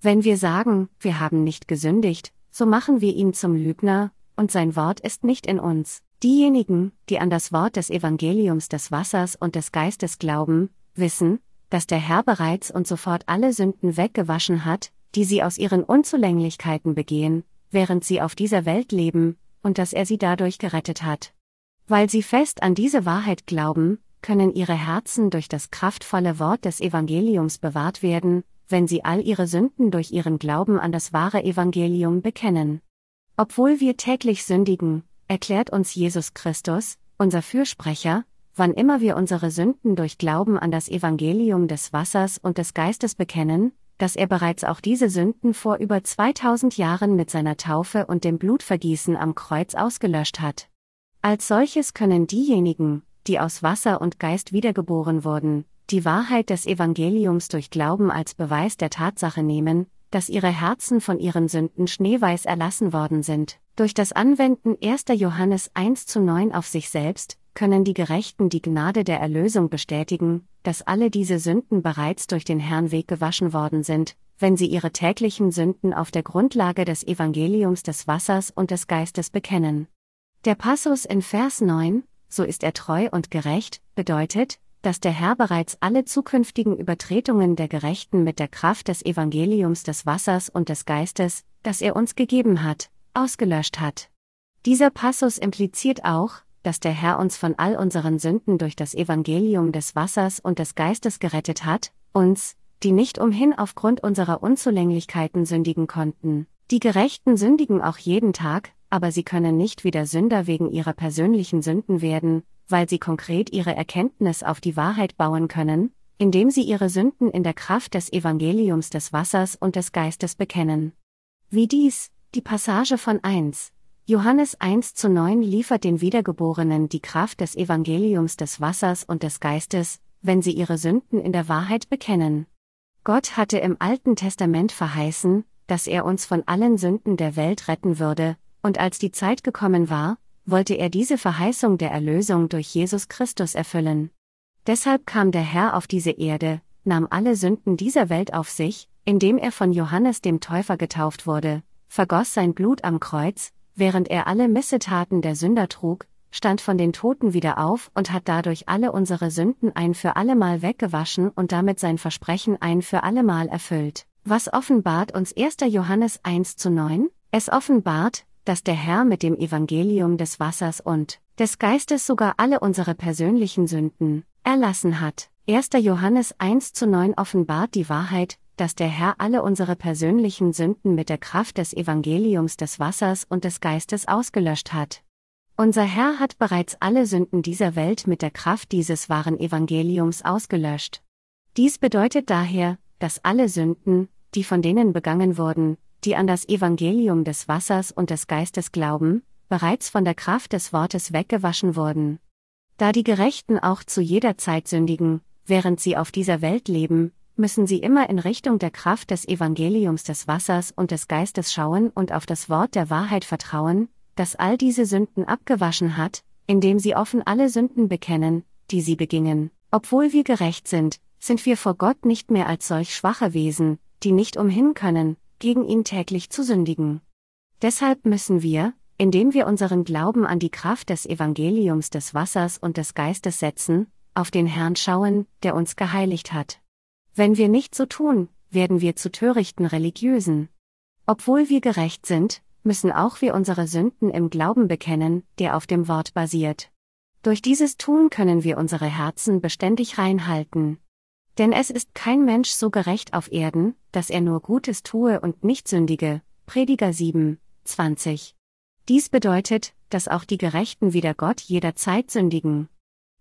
Wenn wir sagen, wir haben nicht gesündigt, so machen wir ihn zum Lügner, und sein Wort ist nicht in uns. Diejenigen, die an das Wort des Evangeliums des Wassers und des Geistes glauben, wissen, dass der Herr bereits und sofort alle Sünden weggewaschen hat, die sie aus ihren Unzulänglichkeiten begehen, während sie auf dieser Welt leben, und dass er sie dadurch gerettet hat. Weil sie fest an diese Wahrheit glauben, können ihre Herzen durch das kraftvolle Wort des Evangeliums bewahrt werden, wenn sie all ihre Sünden durch ihren Glauben an das wahre Evangelium bekennen. Obwohl wir täglich sündigen, erklärt uns Jesus Christus, unser Fürsprecher, wann immer wir unsere Sünden durch Glauben an das Evangelium des Wassers und des Geistes bekennen, dass er bereits auch diese Sünden vor über 2000 Jahren mit seiner Taufe und dem Blutvergießen am Kreuz ausgelöscht hat. Als solches können diejenigen, die aus Wasser und Geist wiedergeboren wurden, die Wahrheit des Evangeliums durch Glauben als Beweis der Tatsache nehmen, dass ihre Herzen von ihren Sünden schneeweiß erlassen worden sind. Durch das Anwenden 1. Johannes 1 zu 9 auf sich selbst, können die Gerechten die Gnade der Erlösung bestätigen, dass alle diese Sünden bereits durch den Herrn Weg gewaschen worden sind, wenn sie ihre täglichen Sünden auf der Grundlage des Evangeliums des Wassers und des Geistes bekennen. Der Passus in Vers 9, so ist er treu und gerecht, bedeutet, dass der Herr bereits alle zukünftigen Übertretungen der Gerechten mit der Kraft des Evangeliums des Wassers und des Geistes, das er uns gegeben hat, ausgelöscht hat. Dieser Passus impliziert auch, dass der Herr uns von all unseren Sünden durch das Evangelium des Wassers und des Geistes gerettet hat, uns, die nicht umhin aufgrund unserer Unzulänglichkeiten sündigen konnten. Die Gerechten sündigen auch jeden Tag, aber sie können nicht wieder Sünder wegen ihrer persönlichen Sünden werden, weil sie konkret ihre Erkenntnis auf die Wahrheit bauen können, indem sie ihre Sünden in der Kraft des Evangeliums des Wassers und des Geistes bekennen. Wie dies, die Passage von 1, Johannes 1 zu 9 liefert den Wiedergeborenen die Kraft des Evangeliums des Wassers und des Geistes, wenn sie ihre Sünden in der Wahrheit bekennen. Gott hatte im Alten Testament verheißen, dass er uns von allen Sünden der Welt retten würde, und als die Zeit gekommen war, wollte er diese Verheißung der Erlösung durch Jesus Christus erfüllen. Deshalb kam der Herr auf diese Erde, nahm alle Sünden dieser Welt auf sich, indem er von Johannes dem Täufer getauft wurde, vergoss sein Blut am Kreuz, während er alle Missetaten der Sünder trug, stand von den Toten wieder auf und hat dadurch alle unsere Sünden ein für allemal weggewaschen und damit sein Versprechen ein für allemal erfüllt. Was offenbart uns 1. Johannes 1 zu 9? Es offenbart, dass der Herr mit dem Evangelium des Wassers und des Geistes sogar alle unsere persönlichen Sünden erlassen hat. 1. Johannes 1 zu 9 offenbart die Wahrheit, dass der Herr alle unsere persönlichen Sünden mit der Kraft des Evangeliums des Wassers und des Geistes ausgelöscht hat. Unser Herr hat bereits alle Sünden dieser Welt mit der Kraft dieses wahren Evangeliums ausgelöscht. Dies bedeutet daher, dass alle Sünden, die von denen begangen wurden, die an das Evangelium des Wassers und des Geistes glauben, bereits von der Kraft des Wortes weggewaschen wurden. Da die Gerechten auch zu jeder Zeit sündigen, während sie auf dieser Welt leben, müssen sie immer in Richtung der Kraft des Evangeliums des Wassers und des Geistes schauen und auf das Wort der Wahrheit vertrauen, das all diese Sünden abgewaschen hat, indem sie offen alle Sünden bekennen, die sie begingen. Obwohl wir gerecht sind, sind wir vor Gott nicht mehr als solch schwache Wesen, die nicht umhin können, gegen ihn täglich zu sündigen. Deshalb müssen wir, indem wir unseren Glauben an die Kraft des Evangeliums des Wassers und des Geistes setzen, auf den Herrn schauen, der uns geheiligt hat. Wenn wir nicht so tun, werden wir zu törichten Religiösen. Obwohl wir gerecht sind, müssen auch wir unsere Sünden im Glauben bekennen, der auf dem Wort basiert. Durch dieses Tun können wir unsere Herzen beständig reinhalten. Denn es ist kein Mensch so gerecht auf Erden, dass er nur Gutes tue und nicht sündige. Prediger 7, 20. Dies bedeutet, dass auch die Gerechten wieder Gott jederzeit sündigen.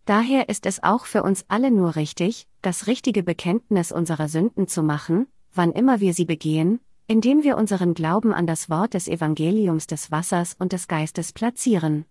Daher ist es auch für uns alle nur richtig, das richtige Bekenntnis unserer Sünden zu machen, wann immer wir sie begehen, indem wir unseren Glauben an das Wort des Evangeliums des Wassers und des Geistes platzieren.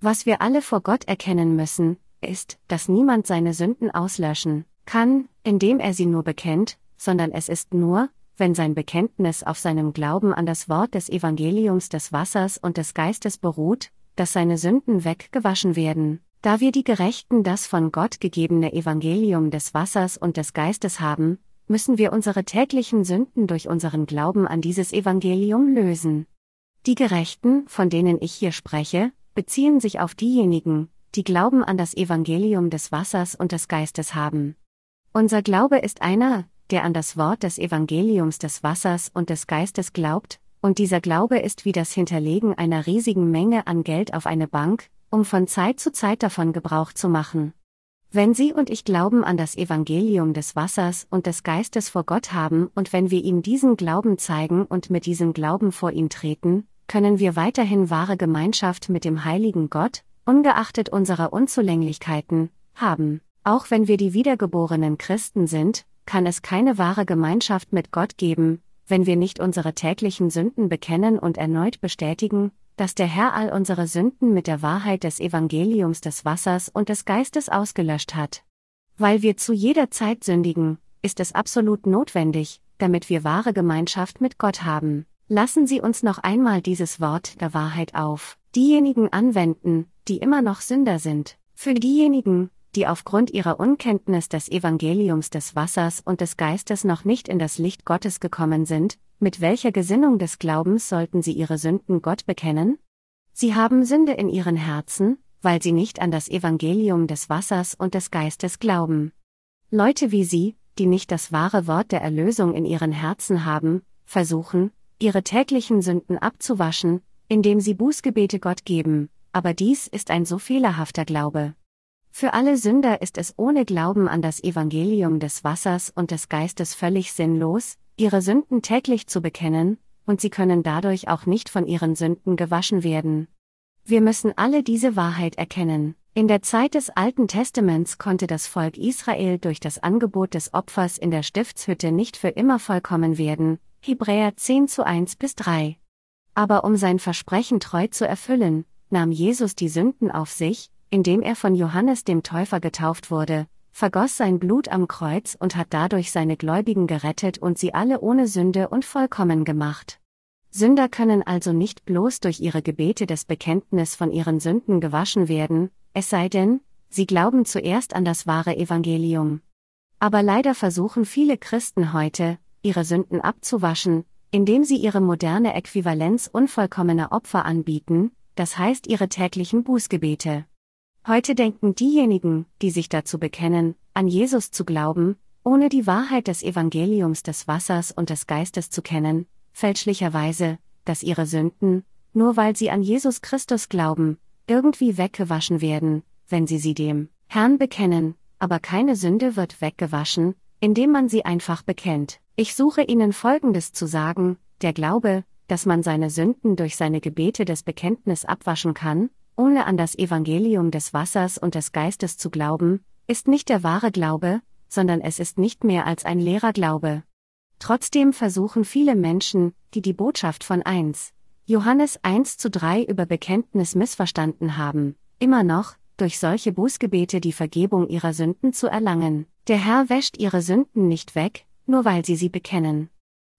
Was wir alle vor Gott erkennen müssen, ist, dass niemand seine Sünden auslöschen kann, indem er sie nur bekennt, sondern es ist nur, wenn sein Bekenntnis auf seinem Glauben an das Wort des Evangeliums des Wassers und des Geistes beruht, dass seine Sünden weggewaschen werden. Da wir die Gerechten das von Gott gegebene Evangelium des Wassers und des Geistes haben, müssen wir unsere täglichen Sünden durch unseren Glauben an dieses Evangelium lösen. Die Gerechten, von denen ich hier spreche, beziehen sich auf diejenigen, die Glauben an das Evangelium des Wassers und des Geistes haben. Unser Glaube ist einer, der an das Wort des Evangeliums des Wassers und des Geistes glaubt, und dieser Glaube ist wie das Hinterlegen einer riesigen Menge an Geld auf eine Bank, um von Zeit zu Zeit davon Gebrauch zu machen. Wenn Sie und ich Glauben an das Evangelium des Wassers und des Geistes vor Gott haben und wenn wir ihm diesen Glauben zeigen und mit diesem Glauben vor ihn treten, können wir weiterhin wahre Gemeinschaft mit dem heiligen Gott, ungeachtet unserer Unzulänglichkeiten, haben. Auch wenn wir die wiedergeborenen Christen sind, kann es keine wahre Gemeinschaft mit Gott geben, wenn wir nicht unsere täglichen Sünden bekennen und erneut bestätigen, dass der Herr all unsere Sünden mit der Wahrheit des Evangeliums des Wassers und des Geistes ausgelöscht hat. Weil wir zu jeder Zeit sündigen, ist es absolut notwendig, damit wir wahre Gemeinschaft mit Gott haben. Lassen Sie uns noch einmal dieses Wort der Wahrheit auf diejenigen anwenden, die immer noch Sünder sind. Für diejenigen, die aufgrund ihrer Unkenntnis des Evangeliums des Wassers und des Geistes noch nicht in das Licht Gottes gekommen sind, mit welcher Gesinnung des Glaubens sollten sie ihre Sünden Gott bekennen? Sie haben Sünde in ihren Herzen, weil sie nicht an das Evangelium des Wassers und des Geistes glauben. Leute wie Sie, die nicht das wahre Wort der Erlösung in ihren Herzen haben, versuchen, ihre täglichen Sünden abzuwaschen, indem sie Bußgebete Gott geben, aber dies ist ein so fehlerhafter Glaube. Für alle Sünder ist es ohne Glauben an das Evangelium des Wassers und des Geistes völlig sinnlos, ihre Sünden täglich zu bekennen, und sie können dadurch auch nicht von ihren Sünden gewaschen werden. Wir müssen alle diese Wahrheit erkennen. In der Zeit des Alten Testaments konnte das Volk Israel durch das Angebot des Opfers in der Stiftshütte nicht für immer vollkommen werden, Hebräer 10 zu 1 bis 3. Aber um sein Versprechen treu zu erfüllen, nahm Jesus die Sünden auf sich, indem er von Johannes dem Täufer getauft wurde, vergoss sein Blut am Kreuz und hat dadurch seine Gläubigen gerettet und sie alle ohne Sünde und vollkommen gemacht. Sünder können also nicht bloß durch ihre Gebete des Bekenntnis von ihren Sünden gewaschen werden, es sei denn, sie glauben zuerst an das wahre Evangelium. Aber leider versuchen viele Christen heute, ihre Sünden abzuwaschen, indem sie ihre moderne Äquivalenz unvollkommener Opfer anbieten, das heißt ihre täglichen Bußgebete. Heute denken diejenigen, die sich dazu bekennen, an Jesus zu glauben, ohne die Wahrheit des Evangeliums des Wassers und des Geistes zu kennen, fälschlicherweise, dass ihre Sünden, nur weil sie an Jesus Christus glauben, irgendwie weggewaschen werden, wenn sie sie dem Herrn bekennen, aber keine Sünde wird weggewaschen, indem man sie einfach bekennt. Ich suche Ihnen Folgendes zu sagen, der Glaube, dass man seine Sünden durch seine Gebete des Bekenntnis abwaschen kann, ohne an das Evangelium des Wassers und des Geistes zu glauben, ist nicht der wahre Glaube, sondern es ist nicht mehr als ein leerer Glaube. Trotzdem versuchen viele Menschen, die die Botschaft von 1. Johannes 1 zu 3 über Bekenntnis missverstanden haben, immer noch, durch solche Bußgebete die Vergebung ihrer Sünden zu erlangen. Der Herr wäscht ihre Sünden nicht weg, nur weil sie sie bekennen.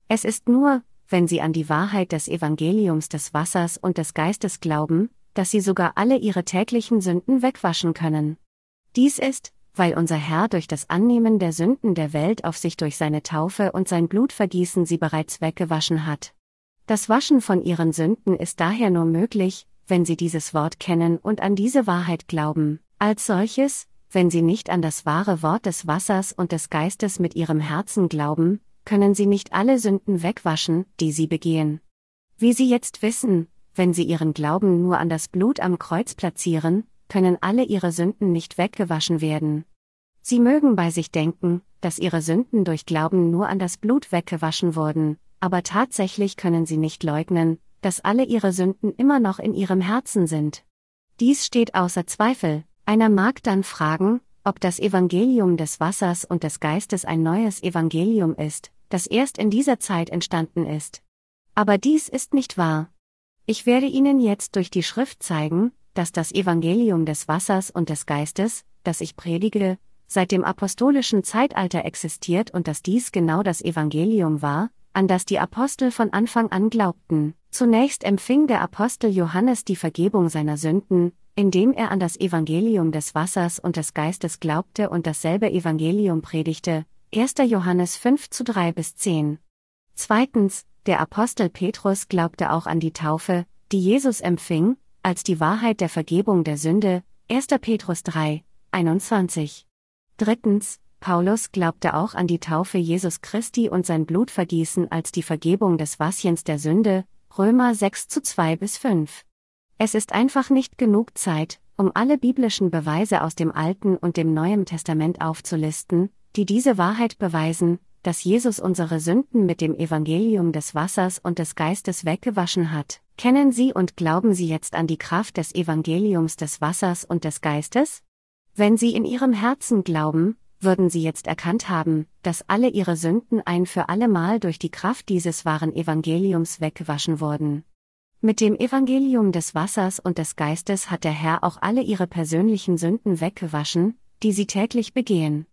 Es ist nur, wenn sie an die Wahrheit des Evangeliums des Wassers und des Geistes glauben, dass sie sogar alle ihre täglichen Sünden wegwaschen können. Dies ist, weil unser Herr durch das Annehmen der Sünden der Welt auf sich durch seine Taufe und sein Blutvergießen sie bereits weggewaschen hat. Das Waschen von ihren Sünden ist daher nur möglich, wenn sie dieses Wort kennen und an diese Wahrheit glauben. Als solches, wenn sie nicht an das wahre Wort des Wassers und des Geistes mit ihrem Herzen glauben, können sie nicht alle Sünden wegwaschen, die sie begehen. Wie sie jetzt wissen, wenn sie ihren Glauben nur an das Blut am Kreuz platzieren, können alle ihre Sünden nicht weggewaschen werden. Sie mögen bei sich denken, dass ihre Sünden durch Glauben nur an das Blut weggewaschen wurden, aber tatsächlich können sie nicht leugnen, dass alle ihre Sünden immer noch in ihrem Herzen sind. Dies steht außer Zweifel, einer mag dann fragen, ob das Evangelium des Wassers und des Geistes ein neues Evangelium ist, das erst in dieser Zeit entstanden ist. Aber dies ist nicht wahr. Ich werde Ihnen jetzt durch die Schrift zeigen, dass das Evangelium des Wassers und des Geistes, das ich predige, seit dem apostolischen Zeitalter existiert und dass dies genau das Evangelium war, an das die Apostel von Anfang an glaubten. Zunächst empfing der Apostel Johannes die Vergebung seiner Sünden, indem er an das Evangelium des Wassers und des Geistes glaubte und dasselbe Evangelium predigte. 1. Johannes 5 zu 3 bis 10. Zweitens, der Apostel Petrus glaubte auch an die Taufe, die Jesus empfing, als die Wahrheit der Vergebung der Sünde. 1. Petrus 3, 21. Drittens, Paulus glaubte auch an die Taufe Jesus Christi und sein Blutvergießen als die Vergebung des Waschens der Sünde. Römer 6 zu 2 bis 5. Es ist einfach nicht genug Zeit, um alle biblischen Beweise aus dem Alten und dem Neuen Testament aufzulisten, die diese Wahrheit beweisen, dass Jesus unsere Sünden mit dem Evangelium des Wassers und des Geistes weggewaschen hat. Kennen Sie und glauben Sie jetzt an die Kraft des Evangeliums des Wassers und des Geistes? Wenn Sie in Ihrem Herzen glauben, würden Sie jetzt erkannt haben, dass alle Ihre Sünden ein für allemal durch die Kraft dieses wahren Evangeliums weggewaschen wurden. Mit dem Evangelium des Wassers und des Geistes hat der Herr auch alle ihre persönlichen Sünden weggewaschen, die sie täglich begehen.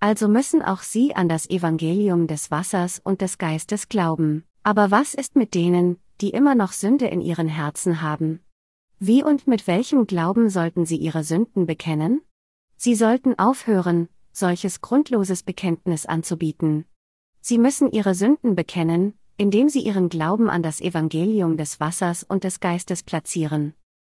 Also müssen auch sie an das Evangelium des Wassers und des Geistes glauben. Aber was ist mit denen, die immer noch Sünde in ihren Herzen haben? Wie und mit welchem Glauben sollten sie ihre Sünden bekennen? Sie sollten aufhören, solches grundloses Bekenntnis anzubieten. Sie müssen ihre Sünden bekennen, indem sie ihren Glauben an das Evangelium des Wassers und des Geistes platzieren.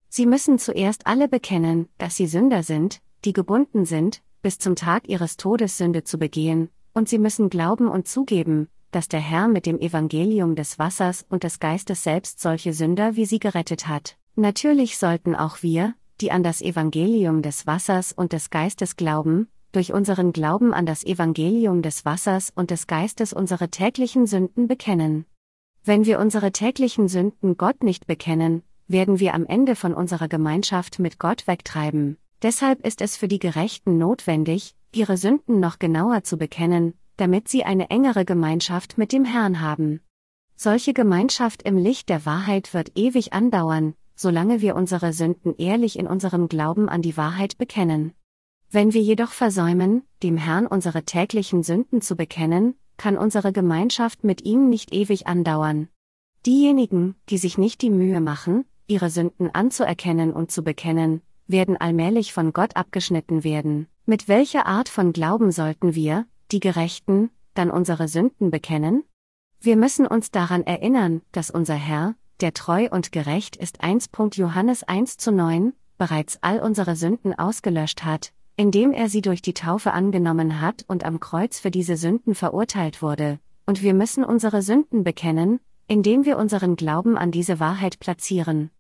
Sie müssen zuerst alle bekennen, dass sie Sünder sind, die gebunden sind, bis zum Tag ihres Todes Sünde zu begehen, und sie müssen glauben und zugeben, dass der Herr mit dem Evangelium des Wassers und des Geistes selbst solche Sünder wie sie gerettet hat. Natürlich sollten auch wir, die an das Evangelium des Wassers und des Geistes glauben, durch unseren Glauben an das Evangelium des Wassers und des Geistes unsere täglichen Sünden bekennen. Wenn wir unsere täglichen Sünden Gott nicht bekennen, werden wir am Ende von unserer Gemeinschaft mit Gott wegtreiben. Deshalb ist es für die Gerechten notwendig, ihre Sünden noch genauer zu bekennen, damit sie eine engere Gemeinschaft mit dem Herrn haben. Solche Gemeinschaft im Licht der Wahrheit wird ewig andauern, solange wir unsere Sünden ehrlich in unserem Glauben an die Wahrheit bekennen. Wenn wir jedoch versäumen, dem Herrn unsere täglichen Sünden zu bekennen, kann unsere Gemeinschaft mit ihm nicht ewig andauern. Diejenigen, die sich nicht die Mühe machen, ihre Sünden anzuerkennen und zu bekennen, werden allmählich von Gott abgeschnitten werden. Mit welcher Art von Glauben sollten wir, die Gerechten, dann unsere Sünden bekennen? Wir müssen uns daran erinnern, dass unser Herr, der treu und gerecht ist 1. Johannes 1 zu 9, bereits all unsere Sünden ausgelöscht hat, indem er sie durch die Taufe angenommen hat und am Kreuz für diese Sünden verurteilt wurde, und wir müssen unsere Sünden bekennen, indem wir unseren Glauben an diese Wahrheit platzieren.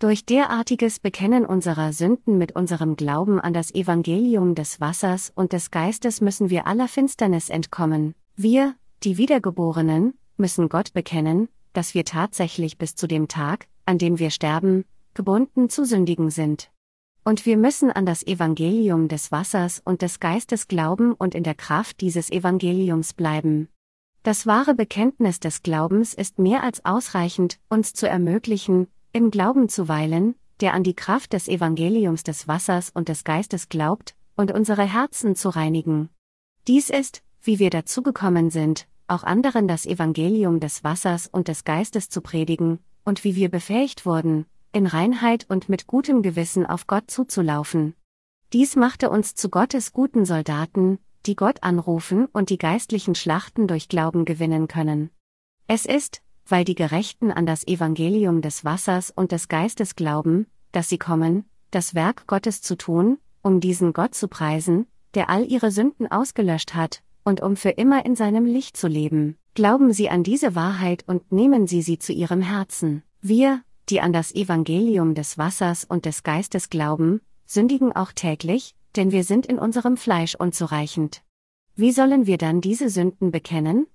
Durch derartiges Bekennen unserer Sünden mit unserem Glauben an das Evangelium des Wassers und des Geistes müssen wir aller Finsternis entkommen. Wir, die Wiedergeborenen, müssen Gott bekennen, dass wir tatsächlich bis zu dem Tag, an dem wir sterben, gebunden zu sündigen sind. Und wir müssen an das Evangelium des Wassers und des Geistes glauben und in der Kraft dieses Evangeliums bleiben. Das wahre Bekenntnis des Glaubens ist mehr als ausreichend, uns zu ermöglichen, im Glauben zu weilen, der an die Kraft des Evangeliums des Wassers und des Geistes glaubt, und unsere Herzen zu reinigen. Dies ist, wie wir dazu gekommen sind, auch anderen das Evangelium des Wassers und des Geistes zu predigen, und wie wir befähigt wurden, in Reinheit und mit gutem Gewissen auf Gott zuzulaufen. Dies machte uns zu Gottes guten Soldaten, die Gott anrufen und die geistlichen Schlachten durch Glauben gewinnen können. Es ist, weil die Gerechten an das Evangelium des Wassers und des Geistes glauben, dass sie kommen, das Werk Gottes zu tun, um diesen Gott zu preisen, der all ihre Sünden ausgelöscht hat, und um für immer in seinem Licht zu leben. Glauben Sie an diese Wahrheit und nehmen Sie sie zu Ihrem Herzen. Wir, die an das Evangelium des Wassers und des Geistes glauben, sündigen auch täglich, denn wir sind in unserem Fleisch unzureichend. Wie sollen wir dann diese Sünden bekennen?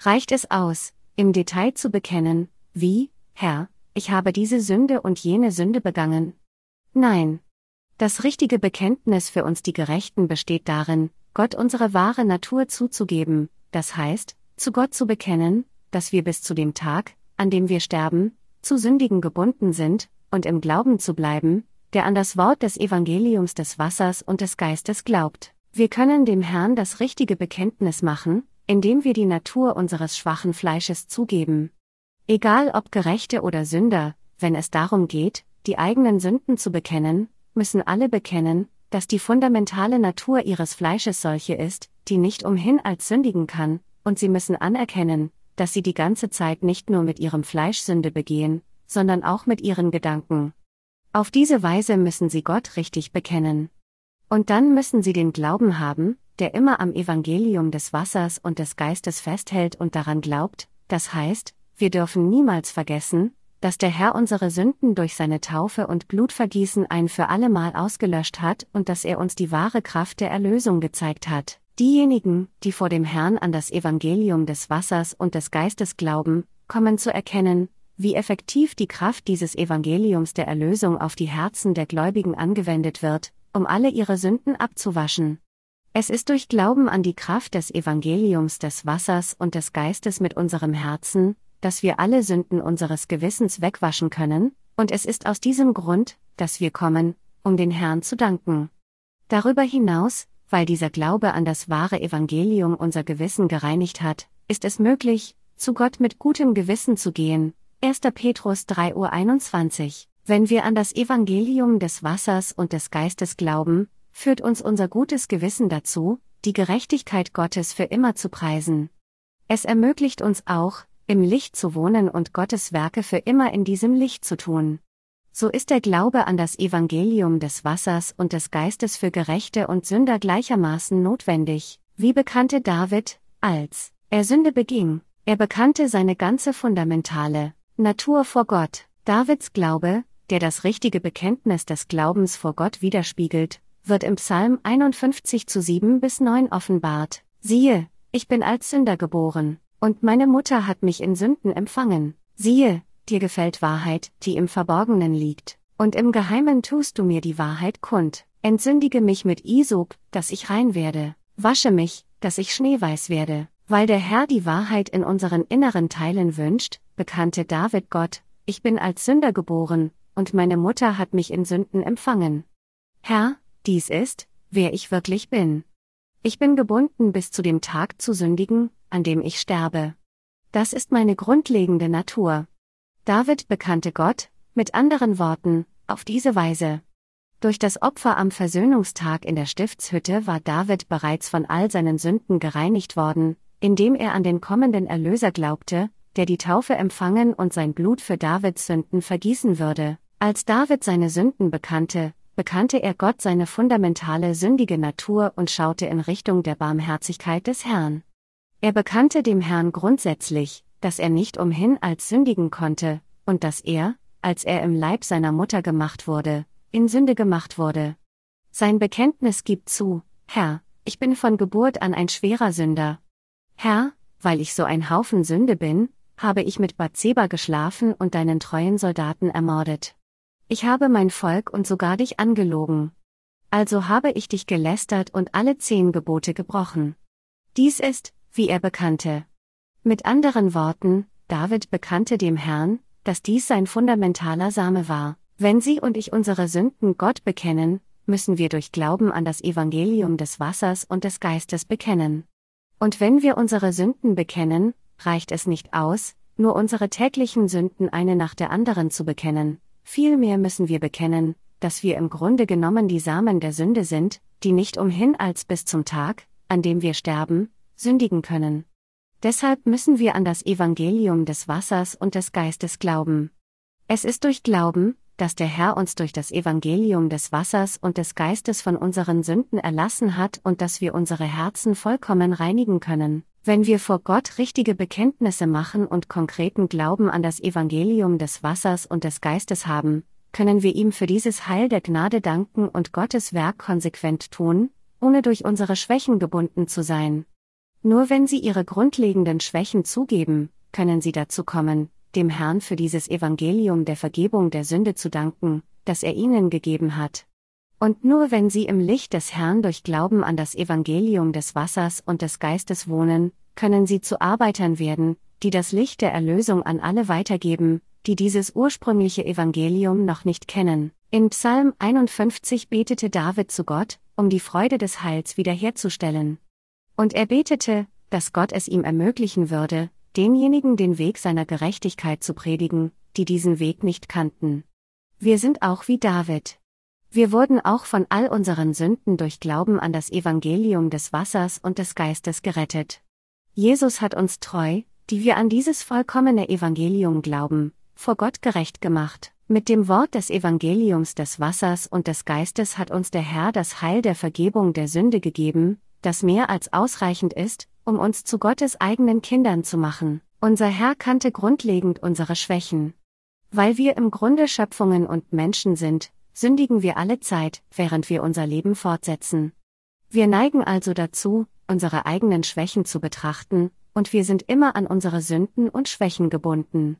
Reicht es aus, im Detail zu bekennen, wie, Herr, ich habe diese Sünde und jene Sünde begangen? Nein. Das richtige Bekenntnis für uns die Gerechten besteht darin, Gott unsere wahre Natur zuzugeben, das heißt, zu Gott zu bekennen, dass wir bis zu dem Tag, an dem wir sterben, zu Sündigen gebunden sind, und im Glauben zu bleiben, der an das Wort des Evangeliums des Wassers und des Geistes glaubt. Wir können dem Herrn das richtige Bekenntnis machen, indem wir die Natur unseres schwachen Fleisches zugeben. Egal ob Gerechte oder Sünder, wenn es darum geht, die eigenen Sünden zu bekennen, müssen alle bekennen, dass die fundamentale Natur ihres Fleisches solche ist, die nicht umhin als sündigen kann, und sie müssen anerkennen, dass sie die ganze Zeit nicht nur mit ihrem Fleisch Sünde begehen, sondern auch mit ihren Gedanken. Auf diese Weise müssen sie Gott richtig bekennen. Und dann müssen sie den Glauben haben, der immer am Evangelium des Wassers und des Geistes festhält und daran glaubt, das heißt, wir dürfen niemals vergessen, dass der Herr unsere Sünden durch seine Taufe und Blutvergießen ein für allemal ausgelöscht hat und dass er uns die wahre Kraft der Erlösung gezeigt hat. Diejenigen, die vor dem Herrn an das Evangelium des Wassers und des Geistes glauben, kommen zu erkennen, wie effektiv die Kraft dieses Evangeliums der Erlösung auf die Herzen der Gläubigen angewendet wird, um alle ihre Sünden abzuwaschen. Es ist durch Glauben an die Kraft des Evangeliums des Wassers und des Geistes mit unserem Herzen, dass wir alle Sünden unseres Gewissens wegwaschen können, und es ist aus diesem Grund, dass wir kommen, um den Herrn zu danken. Darüber hinaus, weil dieser Glaube an das wahre Evangelium unser Gewissen gereinigt hat, ist es möglich, zu Gott mit gutem Gewissen zu gehen. 1. Petrus 3.21 Uhr. Wenn wir an das Evangelium des Wassers und des Geistes glauben, führt uns unser gutes Gewissen dazu, die Gerechtigkeit Gottes für immer zu preisen. Es ermöglicht uns auch, im Licht zu wohnen und Gottes Werke für immer in diesem Licht zu tun. So ist der Glaube an das Evangelium des Wassers und des Geistes für Gerechte und Sünder gleichermaßen notwendig, wie bekannte David, als er Sünde beging, er bekannte seine ganze fundamentale Natur vor Gott. Davids Glaube, der das richtige Bekenntnis des Glaubens vor Gott widerspiegelt, wird im Psalm 51 zu 7 bis 9 offenbart. Siehe, ich bin als Sünder geboren, und meine Mutter hat mich in Sünden empfangen. Siehe, dir gefällt Wahrheit, die im Verborgenen liegt, und im Geheimen tust du mir die Wahrheit kund. Entsündige mich mit Isop, dass ich rein werde, wasche mich, dass ich schneeweiß werde, weil der Herr die Wahrheit in unseren inneren Teilen wünscht, bekannte David Gott, ich bin als Sünder geboren, und meine Mutter hat mich in Sünden empfangen. Herr, dies ist, wer ich wirklich bin. Ich bin gebunden bis zu dem Tag zu sündigen, an dem ich sterbe. Das ist meine grundlegende Natur. David bekannte Gott, mit anderen Worten, auf diese Weise. Durch das Opfer am Versöhnungstag in der Stiftshütte war David bereits von all seinen Sünden gereinigt worden, indem er an den kommenden Erlöser glaubte, der die Taufe empfangen und sein Blut für Davids Sünden vergießen würde. Als David seine Sünden bekannte, bekannte er Gott seine fundamentale sündige Natur und schaute in Richtung der Barmherzigkeit des Herrn. Er bekannte dem Herrn grundsätzlich, dass er nicht umhin als sündigen konnte, und dass er, als er im Leib seiner Mutter gemacht wurde, in Sünde gemacht wurde. Sein Bekenntnis gibt zu, Herr, ich bin von Geburt an ein schwerer Sünder. Herr, weil ich so ein Haufen Sünde bin, habe ich mit Bathseba geschlafen und deinen treuen Soldaten ermordet. Ich habe mein Volk und sogar dich angelogen. Also habe ich dich gelästert und alle zehn Gebote gebrochen. Dies ist, wie er bekannte. Mit anderen Worten, David bekannte dem Herrn, dass dies sein fundamentaler Same war. Wenn Sie und ich unsere Sünden Gott bekennen, müssen wir durch Glauben an das Evangelium des Wassers und des Geistes bekennen. Und wenn wir unsere Sünden bekennen, reicht es nicht aus, nur unsere täglichen Sünden eine nach der anderen zu bekennen, vielmehr müssen wir bekennen, dass wir im Grunde genommen die Samen der Sünde sind, die nicht umhin als bis zum Tag, an dem wir sterben, sündigen können. Deshalb müssen wir an das Evangelium des Wassers und des Geistes glauben. Es ist durch Glauben, dass der Herr uns durch das Evangelium des Wassers und des Geistes von unseren Sünden erlassen hat und dass wir unsere Herzen vollkommen reinigen können, wenn wir vor Gott richtige Bekenntnisse machen und konkreten Glauben an das Evangelium des Wassers und des Geistes haben, können wir ihm für dieses Heil der Gnade danken und Gottes Werk konsequent tun, ohne durch unsere Schwächen gebunden zu sein. Nur wenn Sie Ihre grundlegenden Schwächen zugeben, können Sie dazu kommen, dem Herrn für dieses Evangelium der Vergebung der Sünde zu danken, das er ihnen gegeben hat. Und nur wenn sie im Licht des Herrn durch Glauben an das Evangelium des Wassers und des Geistes wohnen, können sie zu Arbeitern werden, die das Licht der Erlösung an alle weitergeben, die dieses ursprüngliche Evangelium noch nicht kennen. In Psalm 51 betete David zu Gott, um die Freude des Heils wiederherzustellen. Und er betete, dass Gott es ihm ermöglichen würde, denjenigen den Weg seiner Gerechtigkeit zu predigen, die diesen Weg nicht kannten. Wir sind auch wie David. Wir wurden auch von all unseren Sünden durch Glauben an das Evangelium des Wassers und des Geistes gerettet. Jesus hat uns treu, die wir an dieses vollkommene Evangelium glauben, vor Gott gerecht gemacht. Mit dem Wort des Evangeliums des Wassers und des Geistes hat uns der Herr das Heil der Vergebung der Sünde gegeben, das mehr als ausreichend ist, um uns zu Gottes eigenen Kindern zu machen. Unser Herr kannte grundlegend unsere Schwächen. Weil wir im Grunde Schöpfungen und Menschen sind, sündigen wir alle Zeit, während wir unser Leben fortsetzen. Wir neigen also dazu, unsere eigenen Schwächen zu betrachten, und wir sind immer an unsere Sünden und Schwächen gebunden.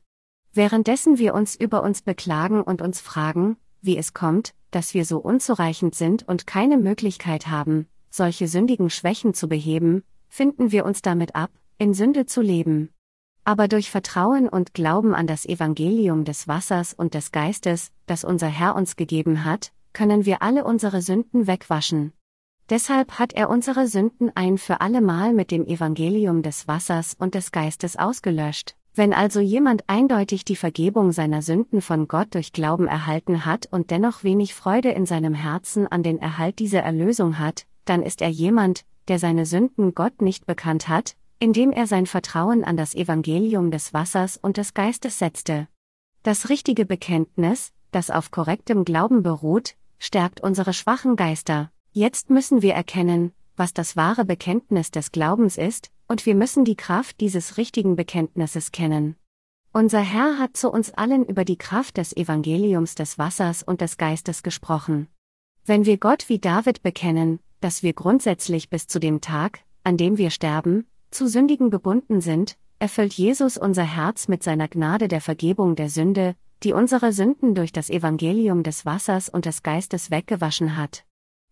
Währenddessen wir uns über uns beklagen und uns fragen, wie es kommt, dass wir so unzureichend sind und keine Möglichkeit haben, solche sündigen Schwächen zu beheben, finden wir uns damit ab, in Sünde zu leben. Aber durch Vertrauen und Glauben an das Evangelium des Wassers und des Geistes, das unser Herr uns gegeben hat, können wir alle unsere Sünden wegwaschen. Deshalb hat er unsere Sünden ein für alle Mal mit dem Evangelium des Wassers und des Geistes ausgelöscht. Wenn also jemand eindeutig die Vergebung seiner Sünden von Gott durch Glauben erhalten hat und dennoch wenig Freude in seinem Herzen an den Erhalt dieser Erlösung hat, dann ist er jemand, der seine Sünden Gott nicht bekannt hat, indem er sein Vertrauen an das Evangelium des Wassers und des Geistes setzte. Das richtige Bekenntnis, das auf korrektem Glauben beruht, stärkt unsere schwachen Geister. Jetzt müssen wir erkennen, was das wahre Bekenntnis des Glaubens ist, und wir müssen die Kraft dieses richtigen Bekenntnisses kennen. Unser Herr hat zu uns allen über die Kraft des Evangeliums des Wassers und des Geistes gesprochen. Wenn wir Gott wie David bekennen, dass wir grundsätzlich bis zu dem Tag, an dem wir sterben, zu Sündigen gebunden sind, erfüllt Jesus unser Herz mit seiner Gnade der Vergebung der Sünde, die unsere Sünden durch das Evangelium des Wassers und des Geistes weggewaschen hat.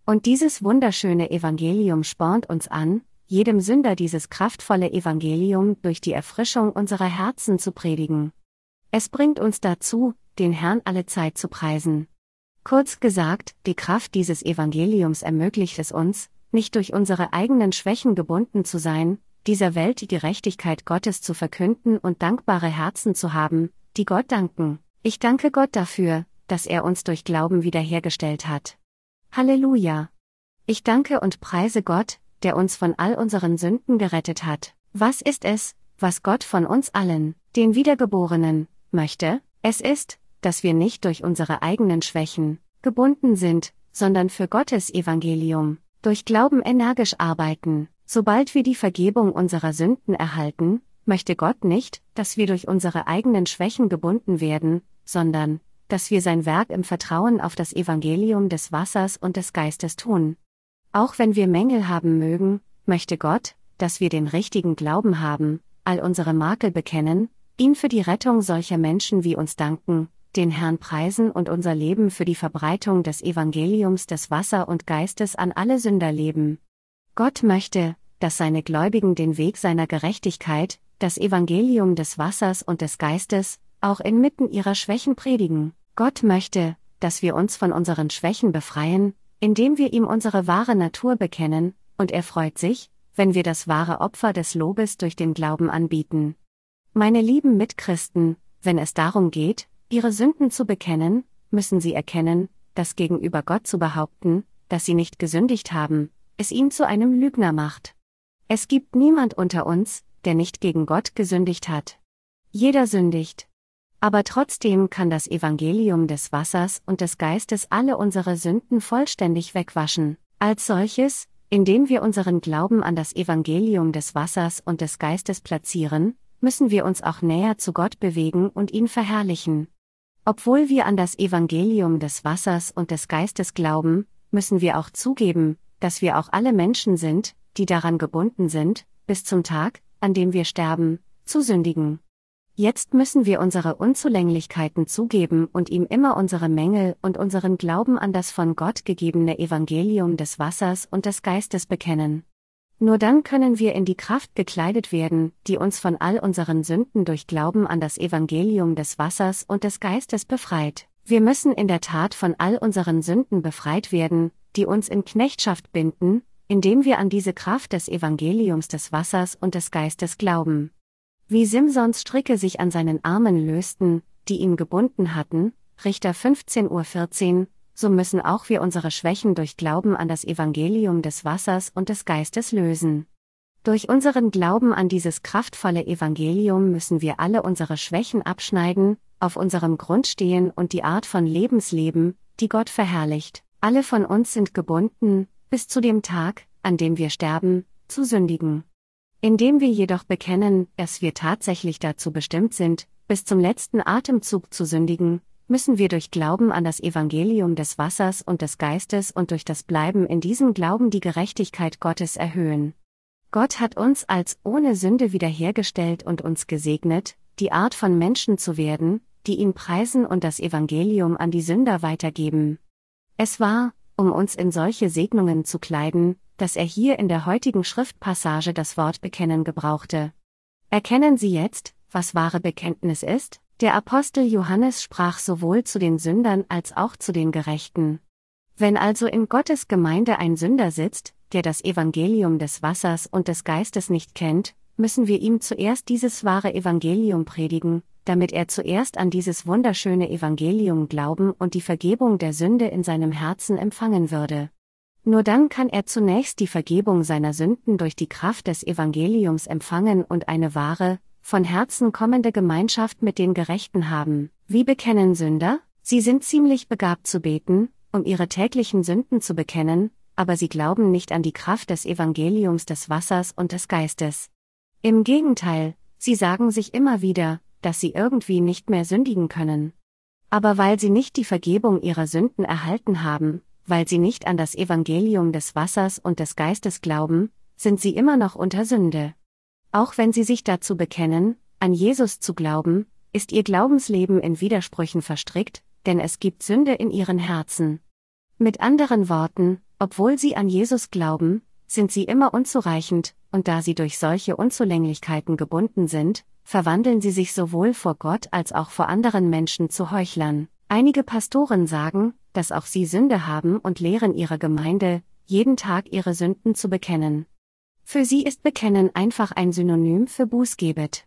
Und dieses wunderschöne Evangelium spornt uns an, jedem Sünder dieses kraftvolle Evangelium durch die Erfrischung unserer Herzen zu predigen. Es bringt uns dazu, den Herrn alle Zeit zu preisen. Kurz gesagt, die Kraft dieses Evangeliums ermöglicht es uns, nicht durch unsere eigenen Schwächen gebunden zu sein, dieser Welt die Gerechtigkeit Gottes zu verkünden und dankbare Herzen zu haben, die Gott danken. Ich danke Gott dafür, dass er uns durch Glauben wiederhergestellt hat. Halleluja! Ich danke und preise Gott, der uns von all unseren Sünden gerettet hat. Was ist es, was Gott von uns allen, den Wiedergeborenen, möchte? Es ist, dass wir nicht durch unsere eigenen Schwächen gebunden sind, sondern für Gottes Evangelium, durch Glauben energisch arbeiten. Sobald wir die Vergebung unserer Sünden erhalten, möchte Gott nicht, dass wir durch unsere eigenen Schwächen gebunden werden, sondern, dass wir sein Werk im Vertrauen auf das Evangelium des Wassers und des Geistes tun. Auch wenn wir Mängel haben mögen, möchte Gott, dass wir den richtigen Glauben haben, all unsere Makel bekennen, ihn für die Rettung solcher Menschen wie uns danken, den Herrn preisen und unser Leben für die Verbreitung des Evangeliums des Wasser und Geistes an alle Sünder leben. Gott möchte, dass seine Gläubigen den Weg seiner Gerechtigkeit, das Evangelium des Wassers und des Geistes, auch inmitten ihrer Schwächen predigen. Gott möchte, dass wir uns von unseren Schwächen befreien, indem wir ihm unsere wahre Natur bekennen, und er freut sich, wenn wir das wahre Opfer des Lobes durch den Glauben anbieten. Meine lieben Mitchristen, wenn es darum geht, ihre Sünden zu bekennen, müssen sie erkennen, dass gegenüber Gott zu behaupten, dass sie nicht gesündigt haben, es ihn zu einem Lügner macht. Es gibt niemand unter uns, der nicht gegen Gott gesündigt hat. Jeder sündigt. Aber trotzdem kann das Evangelium des Wassers und des Geistes alle unsere Sünden vollständig wegwaschen. Als solches, indem wir unseren Glauben an das Evangelium des Wassers und des Geistes platzieren, müssen wir uns auch näher zu Gott bewegen und ihn verherrlichen. Obwohl wir an das Evangelium des Wassers und des Geistes glauben, müssen wir auch zugeben, dass wir auch alle Menschen sind, die daran gebunden sind, bis zum Tag, an dem wir sterben, zu sündigen. Jetzt müssen wir unsere Unzulänglichkeiten zugeben und ihm immer unsere Mängel und unseren Glauben an das von Gott gegebene Evangelium des Wassers und des Geistes bekennen. Nur dann können wir in die Kraft gekleidet werden, die uns von all unseren Sünden durch Glauben an das Evangelium des Wassers und des Geistes befreit. Wir müssen in der Tat von all unseren Sünden befreit werden, die uns in Knechtschaft binden, indem wir an diese Kraft des Evangeliums des Wassers und des Geistes glauben. Wie Simsons Stricke sich an seinen Armen lösten, die ihn gebunden hatten, Richter 15.14 Uhr, so müssen auch wir unsere Schwächen durch Glauben an das Evangelium des Wassers und des Geistes lösen. Durch unseren Glauben an dieses kraftvolle Evangelium müssen wir alle unsere Schwächen abschneiden, auf unserem Grund stehen und die Art von Lebensleben, die Gott verherrlicht. Alle von uns sind gebunden, bis zu dem Tag, an dem wir sterben, zu sündigen. Indem wir jedoch bekennen, dass wir tatsächlich dazu bestimmt sind, bis zum letzten Atemzug zu sündigen, müssen wir durch Glauben an das Evangelium des Wassers und des Geistes und durch das Bleiben in diesem Glauben die Gerechtigkeit Gottes erhöhen. Gott hat uns als ohne Sünde wiederhergestellt und uns gesegnet, die Art von Menschen zu werden, die ihn preisen und das Evangelium an die Sünder weitergeben. Es war, um uns in solche Segnungen zu kleiden, dass er hier in der heutigen Schriftpassage das Wort bekennen gebrauchte. Erkennen Sie jetzt, was wahre Bekenntnis ist? Der Apostel Johannes sprach sowohl zu den Sündern als auch zu den Gerechten. Wenn also in Gottes Gemeinde ein Sünder sitzt, der das Evangelium des Wassers und des Geistes nicht kennt, müssen wir ihm zuerst dieses wahre Evangelium predigen, damit er zuerst an dieses wunderschöne Evangelium glauben und die Vergebung der Sünde in seinem Herzen empfangen würde. Nur dann kann er zunächst die Vergebung seiner Sünden durch die Kraft des Evangeliums empfangen und eine wahre, von Herzen kommende Gemeinschaft mit den Gerechten haben. Wie bekennen Sünder? Sie sind ziemlich begabt zu beten, um ihre täglichen Sünden zu bekennen, aber sie glauben nicht an die Kraft des Evangeliums des Wassers und des Geistes. Im Gegenteil, sie sagen sich immer wieder, dass sie irgendwie nicht mehr sündigen können. Aber weil sie nicht die Vergebung ihrer Sünden erhalten haben, weil sie nicht an das Evangelium des Wassers und des Geistes glauben, sind sie immer noch unter Sünde. Auch wenn sie sich dazu bekennen, an Jesus zu glauben, ist ihr Glaubensleben in Widersprüchen verstrickt, denn es gibt Sünde in ihren Herzen. Mit anderen Worten, obwohl sie an Jesus glauben, sind sie immer unzureichend, und da sie durch solche Unzulänglichkeiten gebunden sind, verwandeln sie sich sowohl vor Gott als auch vor anderen Menschen zu Heuchlern. Einige Pastoren sagen, dass auch sie Sünde haben und lehren ihre Gemeinde, jeden Tag ihre Sünden zu bekennen. Für sie ist Bekennen einfach ein Synonym für Bußgebet.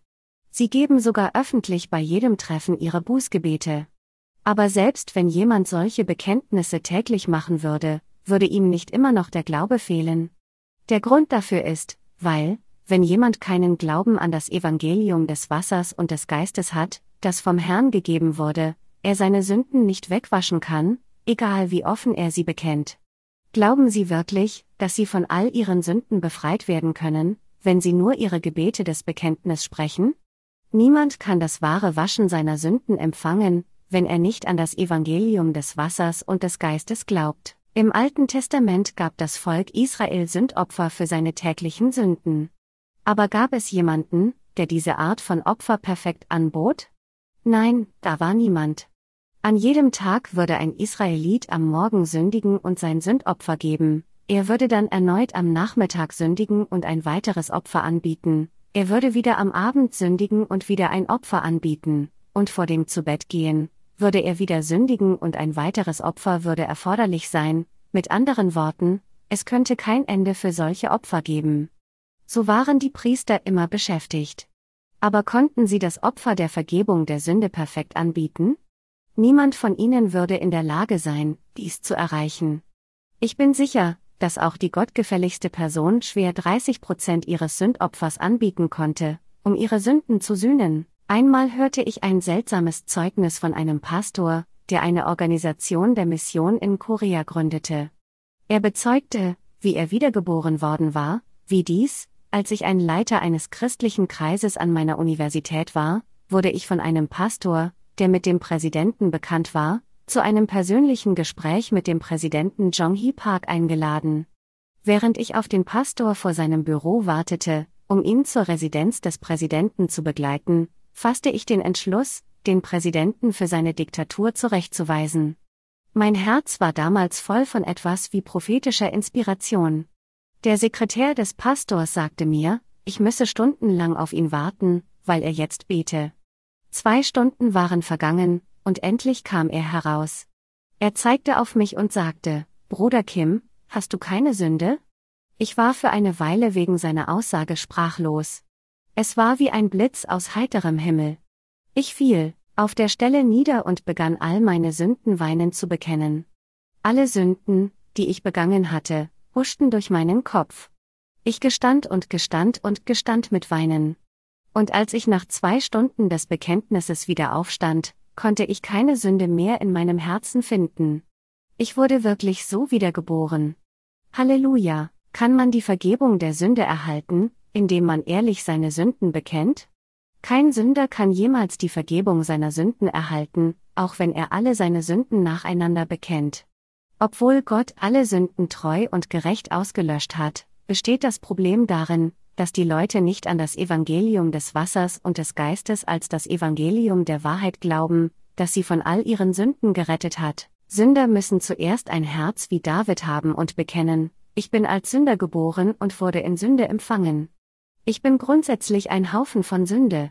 Sie geben sogar öffentlich bei jedem Treffen ihre Bußgebete. Aber selbst wenn jemand solche Bekenntnisse täglich machen würde, würde ihm nicht immer noch der Glaube fehlen. Der Grund dafür ist, weil, wenn jemand keinen Glauben an das Evangelium des Wassers und des Geistes hat, das vom Herrn gegeben wurde, er seine Sünden nicht wegwaschen kann, egal wie offen er sie bekennt. Glauben Sie wirklich, dass Sie von all Ihren Sünden befreit werden können, wenn Sie nur Ihre Gebete des Bekenntnis sprechen? Niemand kann das wahre Waschen seiner Sünden empfangen, wenn er nicht an das Evangelium des Wassers und des Geistes glaubt. Im Alten Testament gab das Volk Israel Sündopfer für seine täglichen Sünden. Aber gab es jemanden, der diese Art von Opfer perfekt anbot? Nein, da war niemand. An jedem Tag würde ein Israelit am Morgen sündigen und sein Sündopfer geben, er würde dann erneut am Nachmittag sündigen und ein weiteres Opfer anbieten, er würde wieder am Abend sündigen und wieder ein Opfer anbieten, und vor dem Zubettgehen, würde er wieder sündigen und ein weiteres Opfer würde erforderlich sein, mit anderen Worten, es könnte kein Ende für solche Opfer geben. So waren die Priester immer beschäftigt. Aber konnten sie das Opfer der Vergebung der Sünde perfekt anbieten? Niemand von ihnen würde in der Lage sein, dies zu erreichen. Ich bin sicher, dass auch die gottgefälligste Person schwer 30 Prozent ihres Sündopfers anbieten konnte, um ihre Sünden zu sühnen. Einmal hörte ich ein seltsames Zeugnis von einem Pastor, der eine Organisation der Mission in Korea gründete. Er bezeugte, wie er wiedergeboren worden war, wie dies, als ich ein Leiter eines christlichen Kreises an meiner Universität war, wurde ich von einem Pastor, der mit dem Präsidenten bekannt war, zu einem persönlichen Gespräch mit dem Präsidenten Jong-hee Park eingeladen. Während ich auf den Pastor vor seinem Büro wartete, um ihn zur Residenz des Präsidenten zu begleiten, fasste ich den Entschluss, den Präsidenten für seine Diktatur zurechtzuweisen. Mein Herz war damals voll von etwas wie prophetischer Inspiration. Der Sekretär des Pastors sagte mir, ich müsse stundenlang auf ihn warten, weil er jetzt bete. Zwei Stunden waren vergangen, und endlich kam er heraus. Er zeigte auf mich und sagte, Bruder Kim, hast du keine Sünde? Ich war für eine Weile wegen seiner Aussage sprachlos. Es war wie ein Blitz aus heiterem Himmel. Ich fiel, auf der Stelle nieder und begann all meine Sünden weinend zu bekennen. Alle Sünden, die ich begangen hatte, huschten durch meinen Kopf. Ich gestand und gestand und gestand mit Weinen. Und als ich nach zwei Stunden des Bekenntnisses wieder aufstand, konnte ich keine Sünde mehr in meinem Herzen finden. Ich wurde wirklich so wiedergeboren. Halleluja, kann man die Vergebung der Sünde erhalten, indem man ehrlich seine Sünden bekennt? Kein Sünder kann jemals die Vergebung seiner Sünden erhalten, auch wenn er alle seine Sünden nacheinander bekennt. Obwohl Gott alle Sünden treu und gerecht ausgelöscht hat, besteht das Problem darin, dass die Leute nicht an das Evangelium des Wassers und des Geistes als das Evangelium der Wahrheit glauben, das sie von all ihren Sünden gerettet hat. Sünder müssen zuerst ein Herz wie David haben und bekennen, ich bin als Sünder geboren und wurde in Sünde empfangen. Ich bin grundsätzlich ein Haufen von Sünde.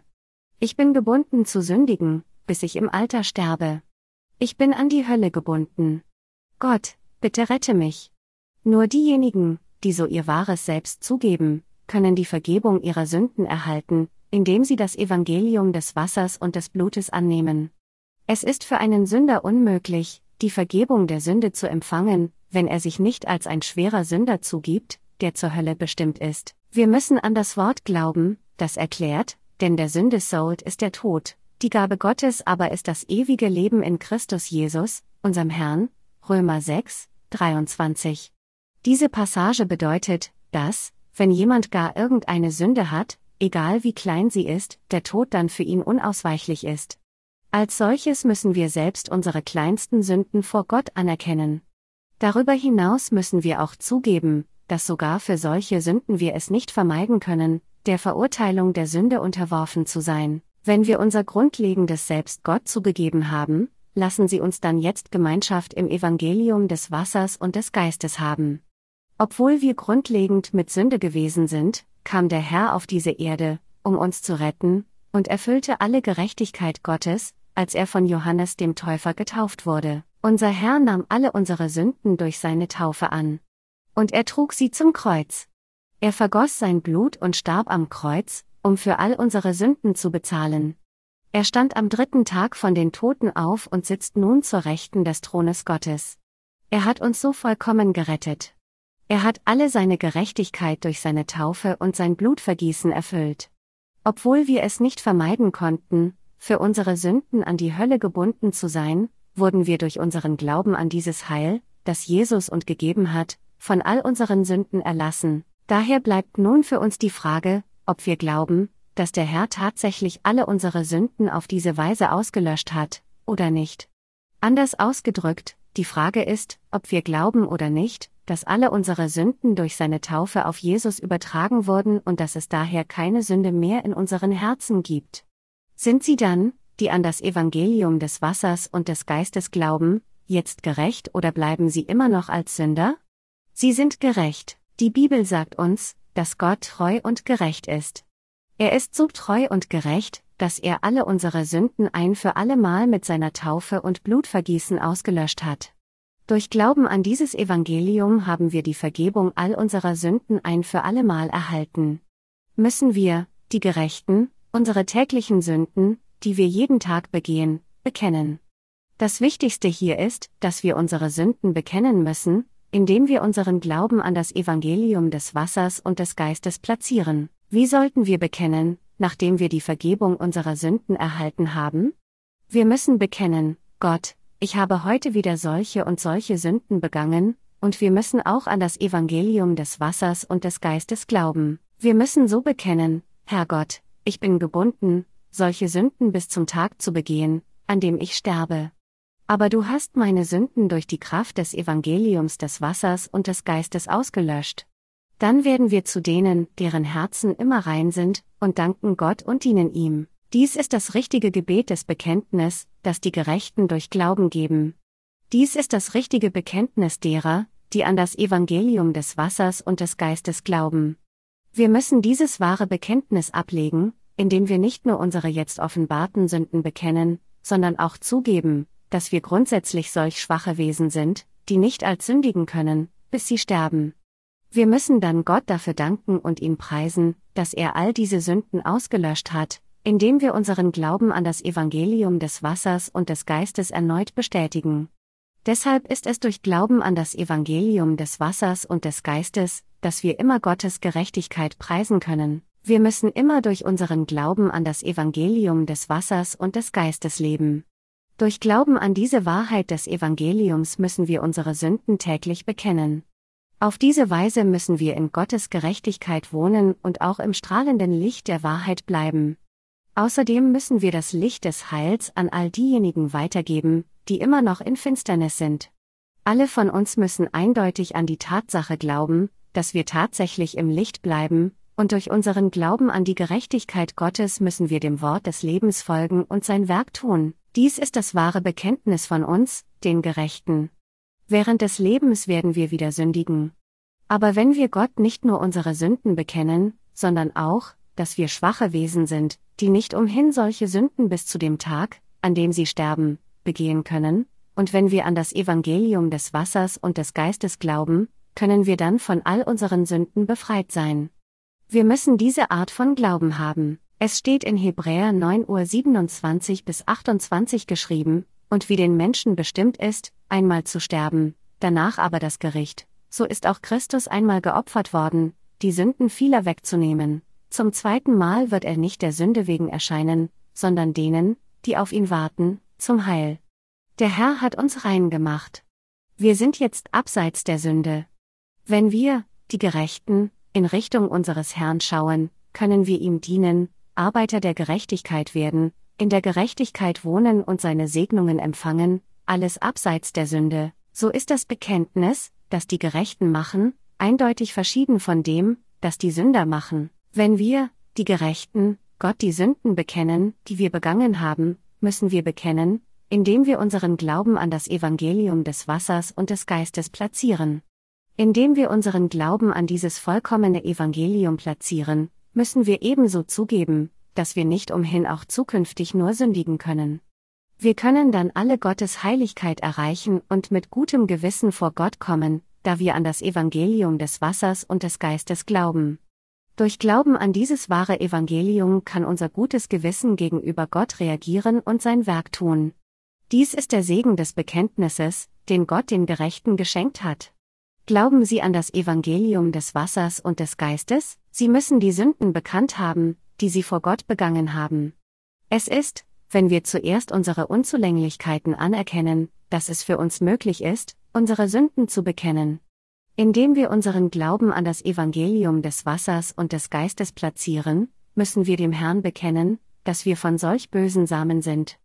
Ich bin gebunden zu sündigen, bis ich im Alter sterbe. Ich bin an die Hölle gebunden. Gott, bitte rette mich. Nur diejenigen, die so ihr wahres Selbst zugeben, können die Vergebung ihrer Sünden erhalten, indem sie das Evangelium des Wassers und des Blutes annehmen. Es ist für einen Sünder unmöglich, die Vergebung der Sünde zu empfangen, wenn er sich nicht als ein schwerer Sünder zugibt, der zur Hölle bestimmt ist. Wir müssen an das Wort glauben, das erklärt, denn der Sünde Sold ist der Tod, die Gabe Gottes aber ist das ewige Leben in Christus Jesus, unserem Herrn, Römer 6, 23. Diese Passage bedeutet, dass, wenn jemand gar irgendeine Sünde hat, egal wie klein sie ist, der Tod dann für ihn unausweichlich ist. Als solches müssen wir selbst unsere kleinsten Sünden vor Gott anerkennen. Darüber hinaus müssen wir auch zugeben, dass sogar für solche Sünden wir es nicht vermeiden können, der Verurteilung der Sünde unterworfen zu sein. Wenn wir unser grundlegendes Selbst Gott zugegeben haben, lassen Sie uns dann jetzt Gemeinschaft im Evangelium des Wassers und des Geistes haben. Obwohl wir grundlegend mit Sünde gewesen sind, kam der Herr auf diese Erde, um uns zu retten, und erfüllte alle Gerechtigkeit Gottes, als er von Johannes dem Täufer getauft wurde. Unser Herr nahm alle unsere Sünden durch seine Taufe an. Und er trug sie zum Kreuz. Er vergoss sein Blut und starb am Kreuz, um für all unsere Sünden zu bezahlen. Er stand am dritten Tag von den Toten auf und sitzt nun zur Rechten des Thrones Gottes. Er hat uns so vollkommen gerettet. Er hat alle seine Gerechtigkeit durch seine Taufe und sein Blutvergießen erfüllt. Obwohl wir es nicht vermeiden konnten, für unsere Sünden an die Hölle gebunden zu sein, wurden wir durch unseren Glauben an dieses Heil, das Jesus uns gegeben hat, von all unseren Sünden erlassen. Daher bleibt nun für uns die Frage, ob wir glauben, dass der Herr tatsächlich alle unsere Sünden auf diese Weise ausgelöscht hat, oder nicht. Anders ausgedrückt, die Frage ist, ob wir glauben oder nicht, dass alle unsere Sünden durch seine Taufe auf Jesus übertragen wurden und dass es daher keine Sünde mehr in unseren Herzen gibt. Sind sie dann, die an das Evangelium des Wassers und des Geistes glauben, jetzt gerecht oder bleiben sie immer noch als Sünder? Sie sind gerecht. Die Bibel sagt uns, dass Gott treu und gerecht ist. Er ist so treu und gerecht, dass er alle unsere Sünden ein für allemal mit seiner Taufe und Blutvergießen ausgelöscht hat. Durch Glauben an dieses Evangelium haben wir die Vergebung all unserer Sünden ein für allemal erhalten. Müssen wir, die Gerechten, unsere täglichen Sünden, die wir jeden Tag begehen, bekennen. Das Wichtigste hier ist, dass wir unsere Sünden bekennen müssen, indem wir unseren Glauben an das Evangelium des Wassers und des Geistes platzieren. Wie sollten wir bekennen, nachdem wir die Vergebung unserer Sünden erhalten haben? Wir müssen bekennen, Gott, ich habe heute wieder solche und solche Sünden begangen, und wir müssen auch an das Evangelium des Wassers und des Geistes glauben. Wir müssen so bekennen, Herr Gott, ich bin gebunden, solche Sünden bis zum Tag zu begehen, an dem ich sterbe. Aber du hast meine Sünden durch die Kraft des Evangeliums des Wassers und des Geistes ausgelöscht. Dann werden wir zu denen, deren Herzen immer rein sind, und danken Gott und dienen ihm. Dies ist das richtige Gebet des Bekenntnis, das die Gerechten durch Glauben geben. Dies ist das richtige Bekenntnis derer, die an das Evangelium des Wassers und des Geistes glauben. Wir müssen dieses wahre Bekenntnis ablegen, indem wir nicht nur unsere jetzt offenbarten Sünden bekennen, sondern auch zugeben, dass wir grundsätzlich solch schwache Wesen sind, die nicht als sündigen können, bis sie sterben. Wir müssen dann Gott dafür danken und ihn preisen, dass er all diese Sünden ausgelöscht hat, indem wir unseren Glauben an das Evangelium des Wassers und des Geistes erneut bestätigen. Deshalb ist es durch Glauben an das Evangelium des Wassers und des Geistes, dass wir immer Gottes Gerechtigkeit preisen können. Wir müssen immer durch unseren Glauben an das Evangelium des Wassers und des Geistes leben. Durch Glauben an diese Wahrheit des Evangeliums müssen wir unsere Sünden täglich bekennen. Auf diese Weise müssen wir in Gottes Gerechtigkeit wohnen und auch im strahlenden Licht der Wahrheit bleiben. Außerdem müssen wir das Licht des Heils an all diejenigen weitergeben, die immer noch in Finsternis sind. Alle von uns müssen eindeutig an die Tatsache glauben, dass wir tatsächlich im Licht bleiben, und durch unseren Glauben an die Gerechtigkeit Gottes müssen wir dem Wort des Lebens folgen und sein Werk tun. Dies ist das wahre Bekenntnis von uns, den Gerechten. Während des Lebens werden wir wieder sündigen. Aber wenn wir Gott nicht nur unsere Sünden bekennen, sondern auch, dass wir schwache Wesen sind, die nicht umhin solche Sünden bis zu dem Tag, an dem sie sterben, begehen können, und wenn wir an das Evangelium des Wassers und des Geistes glauben, können wir dann von all unseren Sünden befreit sein. Wir müssen diese Art von Glauben haben. Es steht in Hebräer 9 Uhr 27 bis 28 geschrieben, und wie den Menschen bestimmt ist, einmal zu sterben, danach aber das Gericht, so ist auch Christus einmal geopfert worden, die Sünden vieler wegzunehmen. Zum zweiten Mal wird er nicht der Sünde wegen erscheinen, sondern denen, die auf ihn warten, zum Heil. Der Herr hat uns rein gemacht. Wir sind jetzt abseits der Sünde. Wenn wir, die Gerechten, in Richtung unseres Herrn schauen, können wir ihm dienen, Arbeiter der Gerechtigkeit werden, in der Gerechtigkeit wohnen und seine Segnungen empfangen, alles abseits der Sünde, so ist das Bekenntnis, das die Gerechten machen, eindeutig verschieden von dem, das die Sünder machen. Wenn wir, die Gerechten, Gott die Sünden bekennen, die wir begangen haben, müssen wir bekennen, indem wir unseren Glauben an das Evangelium des Wassers und des Geistes platzieren. Indem wir unseren Glauben an dieses vollkommene Evangelium platzieren, müssen wir ebenso zugeben, dass wir nicht umhin auch zukünftig nur sündigen können. Wir können dann alle Gottes Heiligkeit erreichen und mit gutem Gewissen vor Gott kommen, da wir an das Evangelium des Wassers und des Geistes glauben. Durch Glauben an dieses wahre Evangelium kann unser gutes Gewissen gegenüber Gott reagieren und sein Werk tun. Dies ist der Segen des Bekenntnisses, den Gott den Gerechten geschenkt hat. Glauben Sie an das Evangelium des Wassers und des Geistes? Sie müssen die Sünden bekannt haben, die Sie vor Gott begangen haben. Es ist, wenn wir zuerst unsere Unzulänglichkeiten anerkennen, dass es für uns möglich ist, unsere Sünden zu bekennen. Indem wir unseren Glauben an das Evangelium des Wassers und des Geistes platzieren, müssen wir dem Herrn bekennen, dass wir von solch bösen Samen sind.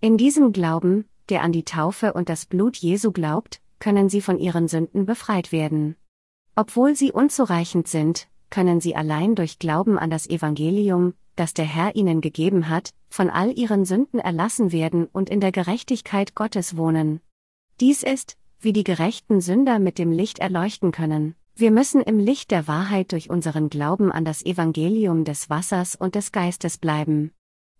In diesem Glauben, der an die Taufe und das Blut Jesu glaubt, können sie von ihren Sünden befreit werden. Obwohl sie unzureichend sind, können sie allein durch Glauben an das Evangelium, das der Herr ihnen gegeben hat, von all ihren Sünden erlassen werden und in der Gerechtigkeit Gottes wohnen. Dies ist, wie die gerechten Sünder mit dem Licht erleuchten können. Wir müssen im Licht der Wahrheit durch unseren Glauben an das Evangelium des Wassers und des Geistes bleiben.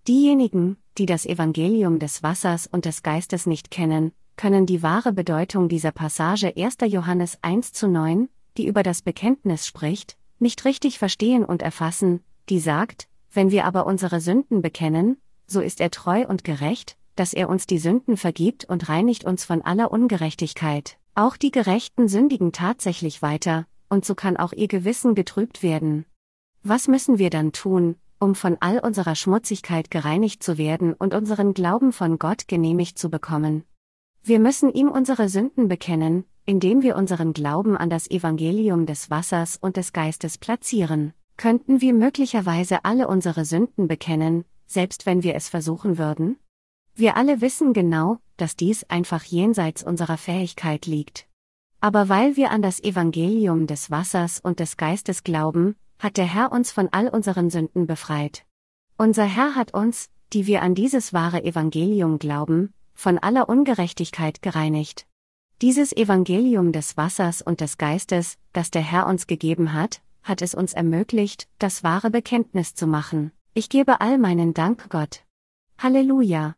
Diejenigen, die das Evangelium des Wassers und des Geistes nicht kennen, können die wahre Bedeutung dieser Passage 1. Johannes 1 zu 9, die über das Bekenntnis spricht, nicht richtig verstehen und erfassen, die sagt, wenn wir aber unsere Sünden bekennen, so ist er treu und gerecht, dass er uns die Sünden vergibt und reinigt uns von aller Ungerechtigkeit. Auch die Gerechten sündigen tatsächlich weiter, und so kann auch ihr Gewissen getrübt werden. Was müssen wir dann tun, um von all unserer Schmutzigkeit gereinigt zu werden und unseren Glauben von Gott genehmigt zu bekommen? Wir müssen ihm unsere Sünden bekennen, indem wir unseren Glauben an das Evangelium des Wassers und des Geistes platzieren. Könnten wir möglicherweise alle unsere Sünden bekennen, selbst wenn wir es versuchen würden? Wir alle wissen genau, dass dies einfach jenseits unserer Fähigkeit liegt. Aber weil wir an das Evangelium des Wassers und des Geistes glauben, hat der Herr uns von all unseren Sünden befreit. Unser Herr hat uns, die wir an dieses wahre Evangelium glauben, von aller Ungerechtigkeit gereinigt. Dieses Evangelium des Wassers und des Geistes, das der Herr uns gegeben hat, hat es uns ermöglicht, das wahre Bekenntnis zu machen. Ich gebe all meinen Dank Gott. Halleluja.